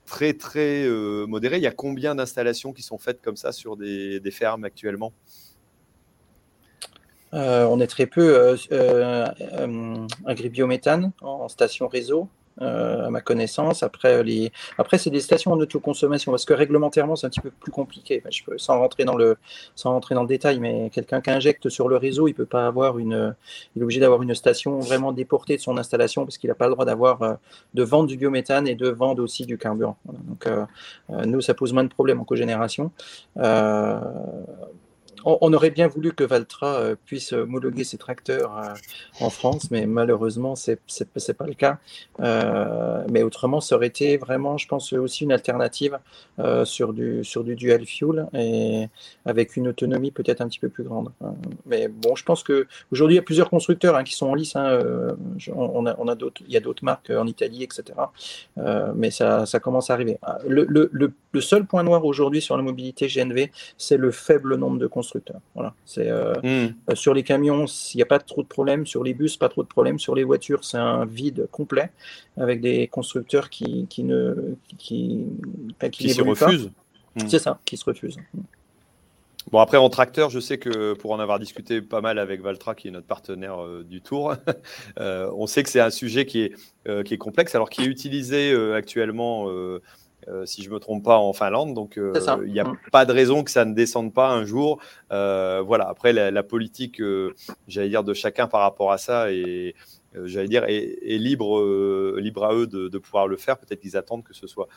très très modéré. Il y a combien d'installations qui sont faites comme ça sur des, fermes actuellement? On est très peu agribiométhane en station réseau. Euh, à ma connaissance. Après, les... Après c'est des stations en autoconsommation, parce que réglementairement, c'est un petit peu plus compliqué. Je peux, sans, rentrer dans le, sans rentrer dans le détail, mais quelqu'un qui injecte sur le réseau, il peut pas avoir une, il est obligé d'avoir une station vraiment déportée de son installation, parce qu'il n'a pas le droit d'avoir euh, de vendre du biométhane et de vendre aussi du carburant. Donc, euh, nous, ça pose moins de problèmes en cogénération on, aurait bien voulu que Valtra euh, puisse homologuer ses tracteurs euh, en France, mais malheureusement, ce n'est pas le cas. Euh, mais autrement, ça aurait été vraiment, je pense, aussi une alternative sur, du, sur du dual fuel et avec une autonomie peut-être un petit peu plus grande. Mais bon, je pense qu'aujourd'hui, il y a plusieurs constructeurs hein, qui sont en lice. Hein, on, a, on a il y a d'autres marques en Italie, etc. mais ça, commence à arriver. Le, le seul point noir aujourd'hui sur la mobilité GNV, c'est le faible nombre de constructeurs voilà. C'est euh, hmm. euh, sur les camions, il n'y a pas trop de problèmes. Sur les bus, pas trop de problèmes. Sur les voitures, c'est un vide complet avec des constructeurs qui, qui ne qui, qui, se refusent. Hmm. C'est ça, qui se refusent. Bon, après, en tracteur, je sais que pour en avoir discuté pas mal avec Valtra, qui est notre partenaire euh, du Tour, on sait que c'est un sujet qui est, qui est complexe, alors qui est utilisé actuellement euh, si je ne me trompe pas, en Finlande. Donc, euh, il n'y a mm. pas de raison que ça ne descende pas un jour. Euh, voilà. Après, la, politique, j'allais dire, de chacun par rapport à ça et j'allais dire, est, libre, libre à eux de, pouvoir le faire. Peut-être qu'ils attendent que ce soit,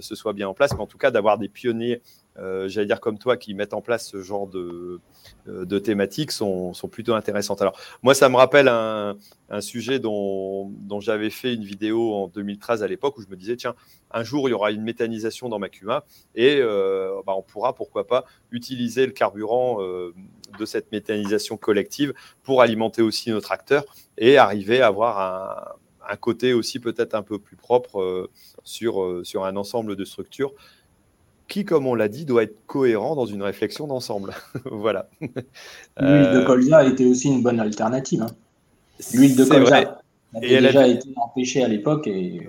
ce soit bien en place, mais en tout cas d'avoir des pionniers euh, j'allais dire comme toi, qui mettent en place ce genre de, euh, de thématiques sont, sont, plutôt intéressantes. Alors, moi, ça me rappelle un, un sujet dont, dont j'avais fait une vidéo en 2013 à l'époque où je me disais, tiens, un jour, il y aura une méthanisation dans ma Cuma et euh, bah, on pourra, pourquoi pas, utiliser le carburant de cette méthanisation collective pour alimenter aussi nos tracteurs et arriver à avoir un, un côté aussi peut-être un peu plus propre sur, sur un ensemble de structures qui, comme on l'a dit, doit être cohérent dans une réflexion d'ensemble. voilà. L'huile de euh, colza a été aussi une bonne alternative. Hein. L'huile de colza a déjà été empêchée à l'époque. Et,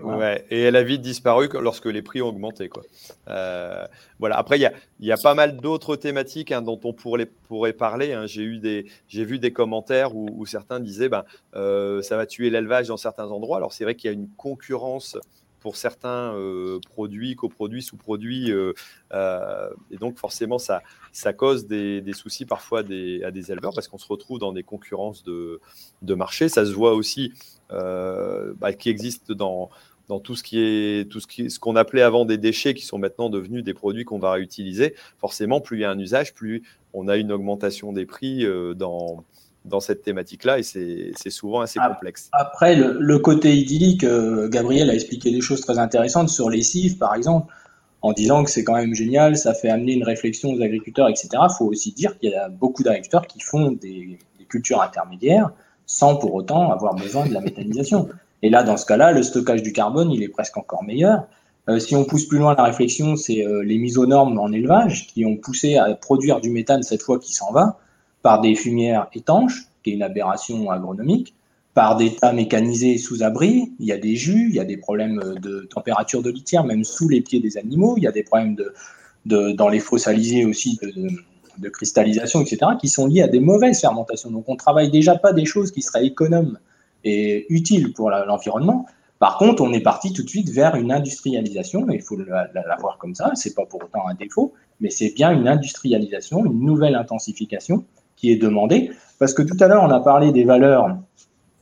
et elle a vite disparu lorsque les prix ont augmenté. Quoi. Euh, voilà. Après, il y a, pas mal d'autres thématiques hein, dont on pourrait, pourrait parler. Hein. J'ai, eu des, j'ai vu des commentaires où, certains disaient ben, euh, ça va tuer l'élevage dans certains endroits. Alors, c'est vrai qu'il y a une concurrence pour certains euh, produits, coproduits, sous-produits. Euh, euh, et donc, forcément, ça, ça cause des, soucis parfois à des éleveurs parce qu'on se retrouve dans des concurrences de, de marché. Ça se voit aussi bah, qui existe dans, dans tout ce qui est tout ce qui ce qu'on appelait avant des déchets qui sont maintenant devenus des produits qu'on va réutiliser. Forcément, plus il y a un usage, plus on a une augmentation des prix dans dans cette thématique-là et c'est souvent assez complexe. Après, le, côté idyllique, euh, Gabriel a expliqué des choses très intéressantes sur les CIF, par exemple, en disant que c'est quand même génial, ça fait amener une réflexion aux agriculteurs, etc. Il faut aussi dire qu'il y a beaucoup d'agriculteurs qui font des, cultures intermédiaires sans pour autant avoir besoin de la méthanisation. Et là, dans ce cas-là, le stockage du carbone, il est presque encore meilleur. Euh, si on pousse plus loin la réflexion, c'est euh, les mises aux normes en élevage qui ont poussé à produire du méthane cette fois qui s'en va par des fumières étanches, qui est une aberration agronomique, par des tas mécanisés sous abri, il y a des jus, il y a des problèmes de température de litière, même sous les pieds des animaux, il y a des problèmes de, dans les fossalisés aussi de, cristallisation, etc., qui sont liés à des mauvaises fermentations. Donc on travaille déjà pas des choses qui seraient économes et utiles pour l'environnement. Par contre, on est parti tout de suite vers une industrialisation, il faut la voir comme ça, c'est pas pour autant un défaut, mais c'est bien une industrialisation, une nouvelle intensification, qui est demandé. Parce que tout à l'heure, on a parlé des valeurs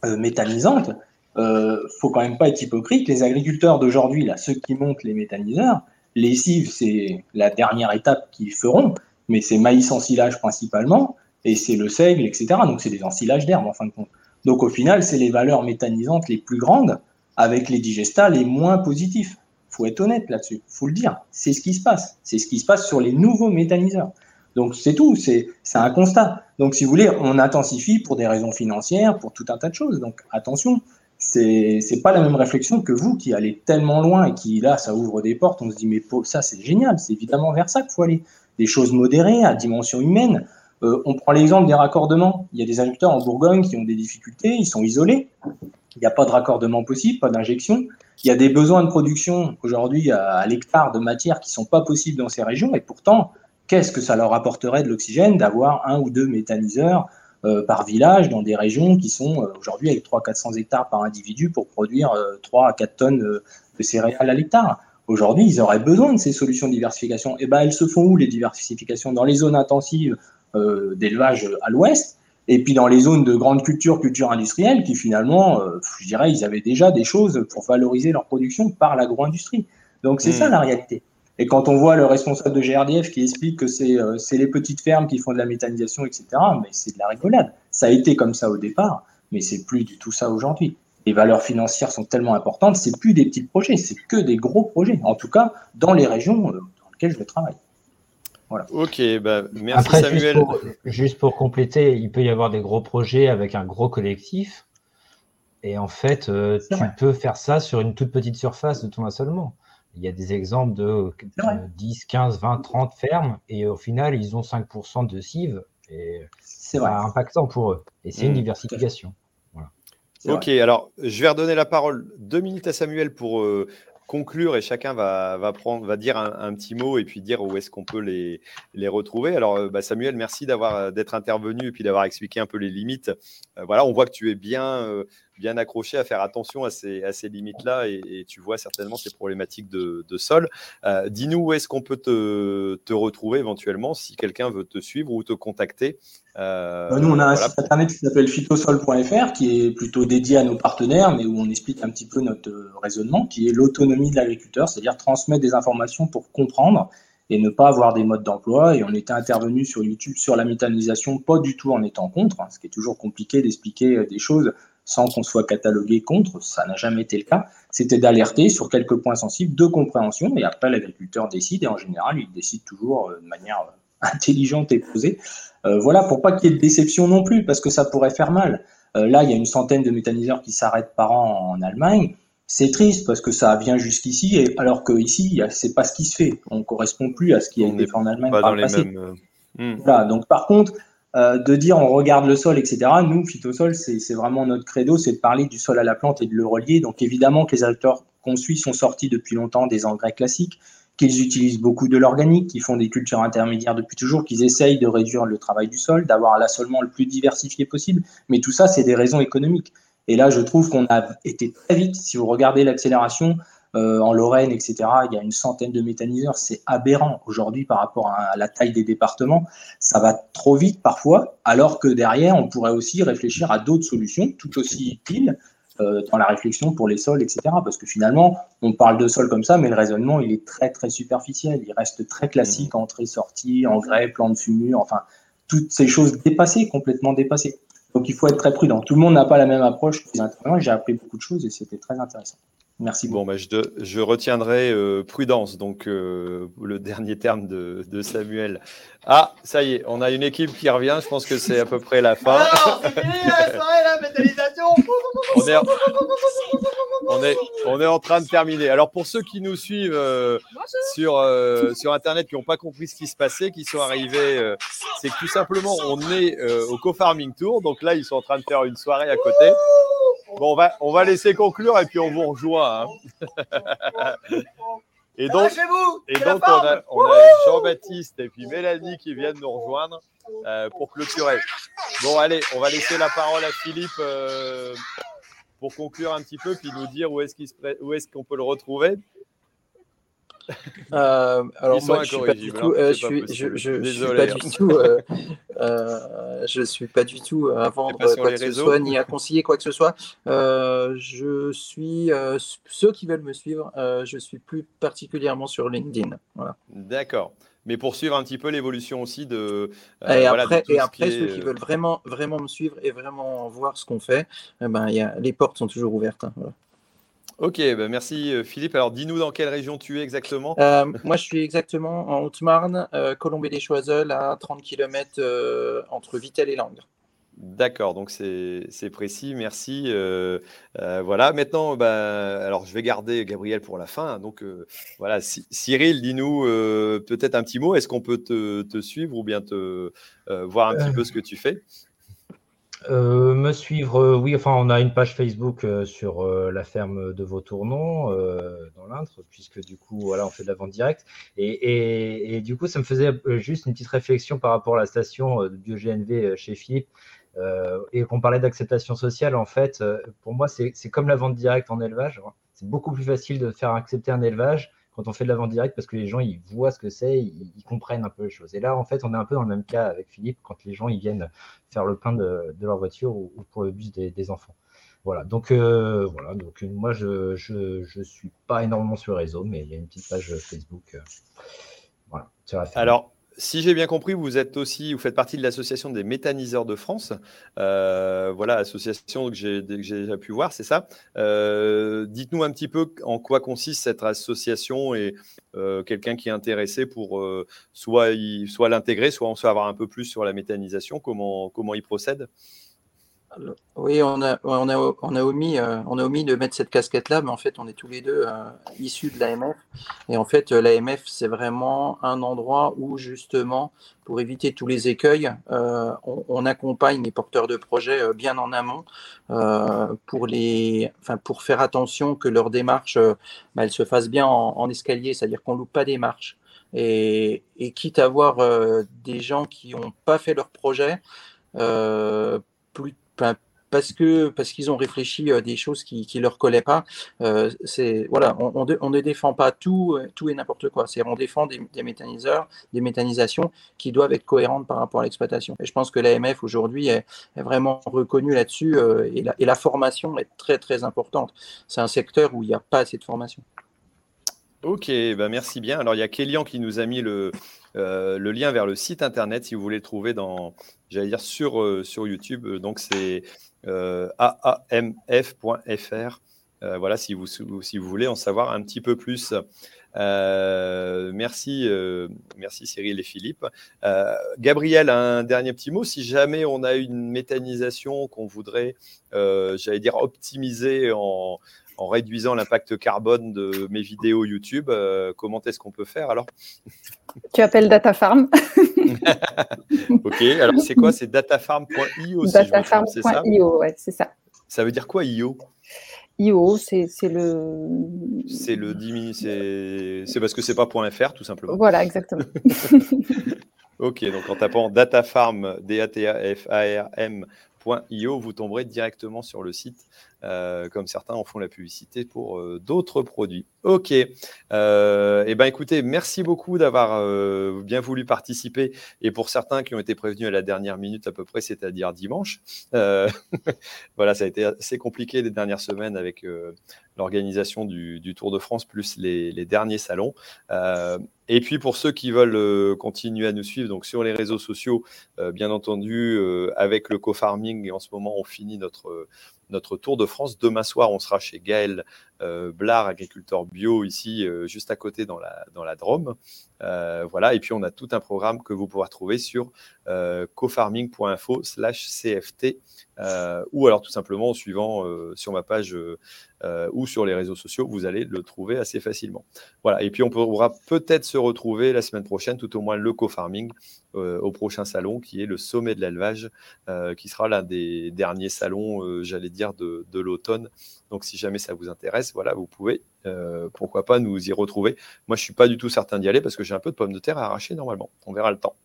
euh, méthanisantes. Euh, faut quand même pas être hypocrite. Les agriculteurs d'aujourd'hui, là, ceux qui montent les méthaniseurs, les cives, c'est la dernière étape qu'ils feront, mais c'est maïs ensilage principalement, et c'est le seigle, etc. Donc c'est des ensilages d'herbe en fin de compte. Donc au final, c'est les valeurs méthanisantes les plus grandes, avec les digestats les moins positifs. faut être honnête là-dessus, faut le dire. C'est ce qui se passe. C'est ce qui se passe sur les nouveaux méthaniseurs. Donc c'est tout, c'est un constat. Donc si vous voulez, on intensifie pour des raisons financières, pour tout un tas de choses. Donc attention, c'est n'est pas la même réflexion que vous qui allez tellement loin et qui là, ça ouvre des portes. On se dit mais ça c'est génial, c'est évidemment vers ça qu'il faut aller. Des choses modérées à dimension humaine. Euh, on prend l'exemple des raccordements. Il y a des agriculteurs en Bourgogne qui ont des difficultés, ils sont isolés. Il n'y a pas de raccordement possible, pas d'injection. Il y a des besoins de production aujourd'hui à, l'hectare de matière qui sont pas possibles dans ces régions et pourtant qu'est-ce que ça leur apporterait de l'oxygène d'avoir un ou deux méthaniseurs par village dans des régions qui sont aujourd'hui avec 300-400 hectares par individu pour produire 3 à 4 tonnes de céréales à l'hectare. Aujourd'hui, ils auraient besoin de ces solutions de diversification. Et eh ben, elles se font où les diversifications? Dans les zones intensives d'élevage à l'ouest, et puis dans les zones de grande culture, culture industrielle, qui finalement, je dirais, ils avaient déjà des choses pour valoriser leur production par l'agro-industrie. Donc c'est ça hmm. la réalité. Et quand on voit le responsable de GRDF qui explique que euh, c'est les petites fermes qui font de la méthanisation, etc., mais c'est de la rigolade. Ça a été comme ça au départ, mais c'est plus du tout ça aujourd'hui. Les valeurs financières sont tellement importantes, c'est plus des petits projets, c'est que des gros projets. En tout cas, dans les régions euh, dans lesquelles je travaille. Voilà. Ok, bah, merci Samuel. Juste pour, compléter, il peut y avoir des gros projets avec un gros collectif. Et en fait, euh, tu peux faire ça sur une toute petite surface de ton assolement. Il y a des exemples de 10, 15, 20, 30 fermes et au final, ils ont 5% de cives et c'est impactant pour eux. Et c'est une mmh, diversification. Ok, alors je vais redonner la parole deux minutes à Samuel pour euh, conclure et chacun va, va, prendre, va dire un, petit mot et puis dire où est-ce qu'on peut les, les retrouver. Alors, euh, bah, Samuel, merci d'avoir euh, d'être intervenu et puis d'avoir expliqué un peu les limites. voilà, on voit que tu es bien bien accroché à faire attention à ces, à ces limites-là et, tu vois certainement ces problématiques de, de sol. Euh, dis-nous où est-ce qu'on peut te, te, retrouver éventuellement si quelqu'un veut te suivre ou te contacter. Euh, bah, nous, on a un site internet qui s'appelle phytosol.fr qui est plutôt dédié à nos partenaires, mais où on explique un petit peu notre raisonnement, qui est l'autonomie de l'agriculteur, c'est-à-dire transmettre des informations pour comprendre et ne pas avoir des modes d'emploi. Et on était intervenu sur YouTube sur la méthanisation, pas du tout en étant contre, hein, ce qui est toujours compliqué d'expliquer des choses sans qu'on soit catalogué contre, ça n'a jamais été le cas, c'était d'alerter sur quelques points sensibles de compréhension, et après l'agriculteur décide, et en général, il décide toujours euh, de manière euh, intelligente et posée. Euh, voilà, pour pas qu'il y ait de déception non plus, parce que ça pourrait faire mal. là, il y a une centaine de méthaniseurs qui s'arrêtent par an en Allemagne. C'est triste parce que ça vient jusqu'ici, et alors qu'ici, c'est pas ce qui se fait. On correspond plus à ce qui a été fait en Allemagne par le passé. Hmm. Voilà, donc par contre, euh, de dire on regarde le sol, etc. Nous, Phytosol, c'est vraiment notre credo, c'est de parler du sol à la plante et de le relier. Donc évidemment que les agriculteurs qu'on suit sont sortis depuis longtemps des engrais classiques, qu'ils utilisent beaucoup de l'organique, qu'ils font des cultures intermédiaires depuis toujours, qu'ils essayent de réduire le travail du sol, d'avoir l'assolement le plus diversifié possible. Mais tout ça, c'est des raisons économiques. Et là, je trouve qu'on a été très vite, si vous regardez l'accélération, euh, en Lorraine, etc., il y a une centaine de méthaniseurs. C'est aberrant aujourd'hui par rapport à, la taille des départements. Ça va trop vite parfois, alors que derrière, on pourrait aussi réfléchir à d'autres solutions tout aussi utiles euh, dans la réflexion pour les sols, etc. Parce que finalement, on parle de sol comme ça, mais le raisonnement, il est très, très superficiel. Il reste très classique, mmh. entrée-sortie, engrais, plan de fumure, enfin, toutes ces choses dépassées, complètement dépassées. Donc il faut être très prudent. Tout le monde n'a pas la même approche que les intervenants. J'ai appris beaucoup de choses et c'était très intéressant. Merci beaucoup. Bon, bah, je, je, retiendrai euh, prudence, donc euh, le dernier terme de, de, Samuel. Ah, ça y est, on a une équipe qui revient. Je pense que c'est à peu près la fin. Alors, c'est fini la soirée, la métallisation. on, est, on, est, on est en train de terminer. Alors, pour ceux qui nous suivent euh, sur, sur Internet, qui n'ont pas compris ce qui se passait, qui sont arrivés, c'est que tout simplement, on est au Co-Farming Tour. Donc là, ils sont en train de faire une soirée à côté. Bon, on va, on va laisser conclure et puis on vous rejoint. Hein. Et donc, et donc on a, a Jean-Baptiste et puis Mélanie qui viennent nous rejoindre euh, pour clôturer. Bon, allez, on va laisser la parole à Philippe euh, pour conclure un petit peu, puis nous dire où est-ce qu'on est peut le retrouver. Euh, alors moi, je suis pas du tout, je, suis, pas du tout, je suis pas du tout à vendre quoi que ce soit ni à conseiller quoi que ce soit. Euh, je suis euh, ceux qui veulent me suivre, je suis plus particulièrement sur LinkedIn. Voilà. D'accord. Mais pour suivre un petit peu l'évolution aussi de. et après, et après ceux qui veulent vraiment, vraiment me suivre et vraiment voir ce qu'on fait, eh ben, y a, les portes sont toujours ouvertes. Hein, voilà. Ok, bah, merci euh, Philippe. Alors dis-nous dans quelle région tu es exactement euh, Moi je suis exactement en Haute-Marne, euh, Colombey-les-Choiseul, à 30 km entre Vittel et Langres. D'accord, donc c'est précis, merci. voilà, maintenant, bah, alors je vais garder Gabriel pour la fin. Donc voilà, Cyril, dis-nous peut-être un petit mot. Est-ce qu'on peut te, te, suivre ou bien te voir un petit peu ce que tu fais? Euh, me suivre, euh, oui, enfin, on a une page Facebook euh, sur la ferme de Vautournon, dans l'Indre, puisque du coup, voilà, on fait de la vente directe. Et, et, du coup, ça me faisait juste une petite réflexion par rapport à la station de BioGNV chez Philippe. et qu'on parlait d'acceptation sociale, en fait, pour moi, c'est comme la vente directe en élevage. C'est beaucoup plus facile de faire accepter un élevage quand on fait de la vente directe parce que les gens ils voient ce que c'est, ils, comprennent un peu les choses. Et là, en fait, on est un peu dans le même cas avec Philippe quand les gens ils viennent faire le plein de, leur voiture ou, pour le bus des, enfants. Voilà, donc euh, voilà, donc moi je, je, suis pas énormément sur le réseau, mais il y a une petite page Facebook. Euh, voilà, si j'ai bien compris, vous êtes aussi, vous faites partie de l'association des méthaniseurs de France. Euh, voilà, association que j'ai déjà pu voir, c'est ça. Euh, dites-nous un petit peu en quoi consiste cette association et euh, quelqu'un qui est intéressé pour soit, soit l'intégrer, soit en savoir un peu plus sur la méthanisation, comment, comment il procède. Oui, euh, on a omis de mettre cette casquette-là, mais en fait, on est tous les deux euh, issus de l'AMF. Et en fait, euh, l'AMF, c'est vraiment un endroit où, justement, pour éviter tous les écueils, on, accompagne les porteurs de projets bien en amont pour, les, pour faire attention que leur démarche bah, se fasse bien en, escalier, c'est-à-dire qu'on ne loupe pas des marches. Et, et quitte à avoir des gens qui n'ont pas fait leur projet, plus parce que parce qu'ils ont réfléchi à des choses qui ne leur collaient pas. Euh, c'est voilà, on, ne défend pas tout, tout et n'importe quoi. C'est on défend des, méthaniseurs, des méthanisations qui doivent être cohérentes par rapport à l'exploitation. Et je pense que l'AMF aujourd'hui est, est, vraiment reconnue là-dessus euh, et, la, et la formation est très très importante. C'est un secteur où il n'y a pas assez de formation. Ok, bah merci bien. Alors il y a Kélian qui nous a mis le, euh, le lien vers le site internet si vous voulez le trouver dans, j'allais dire sur, euh, sur YouTube. Donc c'est euh, aamf.fr. voilà, si vous, si vous voulez en savoir un petit peu plus. merci, merci Cyril et Philippe. Gabriel, un dernier petit mot. Si jamais on a une méthanisation qu'on voudrait, j'allais dire, optimiser en, en réduisant l'impact carbone de mes vidéos YouTube. Euh, comment est-ce qu'on peut faire alors? Tu appelles DataFarm. ok, alors c'est quoi? C'est datafarm.io Datafarm.io, ouais, c'est ça. Ça veut dire quoi IO? IO, c'est le. C'est le diminu... c'est parce que c'est pas .fr tout simplement. Voilà, exactement. ok, donc en tapant datafarm, D-A-T-A-F-A-R-M.io, vous tomberez directement sur le site euh, comme certains en font la publicité pour euh, d'autres produits. Ok. Euh, eh ben, écoutez, merci beaucoup d'avoir bien voulu participer. Et pour certains qui ont été prévenus à la dernière minute à peu près, c'est-à-dire dimanche, voilà, ça a été assez compliqué les dernières semaines avec l'organisation du, Tour de France plus les, derniers salons. et puis pour ceux qui veulent continuer à nous suivre, donc sur les réseaux sociaux, bien entendu, avec le co-farming, et en ce moment on finit notre notre Tour de France. Demain soir, on sera chez Gaël euh, Blard, agriculteur bio, ici, euh, juste à côté dans la, dans la Drôme. Euh, voilà, et puis on a tout un programme que vous pourrez trouver sur cofarming.info slash CFT ou alors tout simplement en suivant sur ma page ou sur les réseaux sociaux, vous allez le trouver assez facilement. Voilà, et puis on pourra peut-être se retrouver la semaine prochaine, tout au moins le co-farming, au prochain salon qui est le sommet de l'élevage, qui sera l'un des derniers salons, j'allais dire, de l'automne. Donc si jamais ça vous intéresse, voilà, vous pouvez, euh, pourquoi pas, nous y retrouver. Moi, je ne suis pas du tout certain d'y aller parce que j'ai un peu de pommes de terre à arracher normalement. On verra le temps.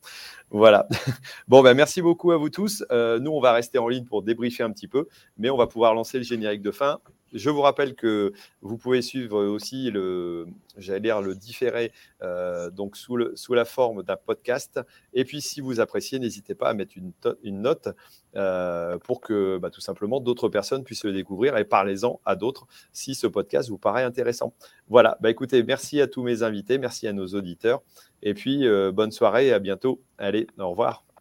Voilà. Bon, ben, merci beaucoup à vous tous. Euh, nous, on va rester en ligne pour débriefer un petit peu, mais on va pouvoir lancer le générique de fin. Je vous rappelle que vous pouvez suivre aussi le, j'allais dire le différé, euh, donc sous, la forme d'un podcast. Et puis, si vous appréciez, n'hésitez pas à mettre une, note pour que bah, tout simplement d'autres personnes puissent le découvrir et parlez-en à d'autres si ce podcast vous paraît intéressant. Voilà. Bah, écoutez, merci à tous mes invités, merci à nos auditeurs. Et puis, euh, bonne soirée et à bientôt. Allez, au revoir.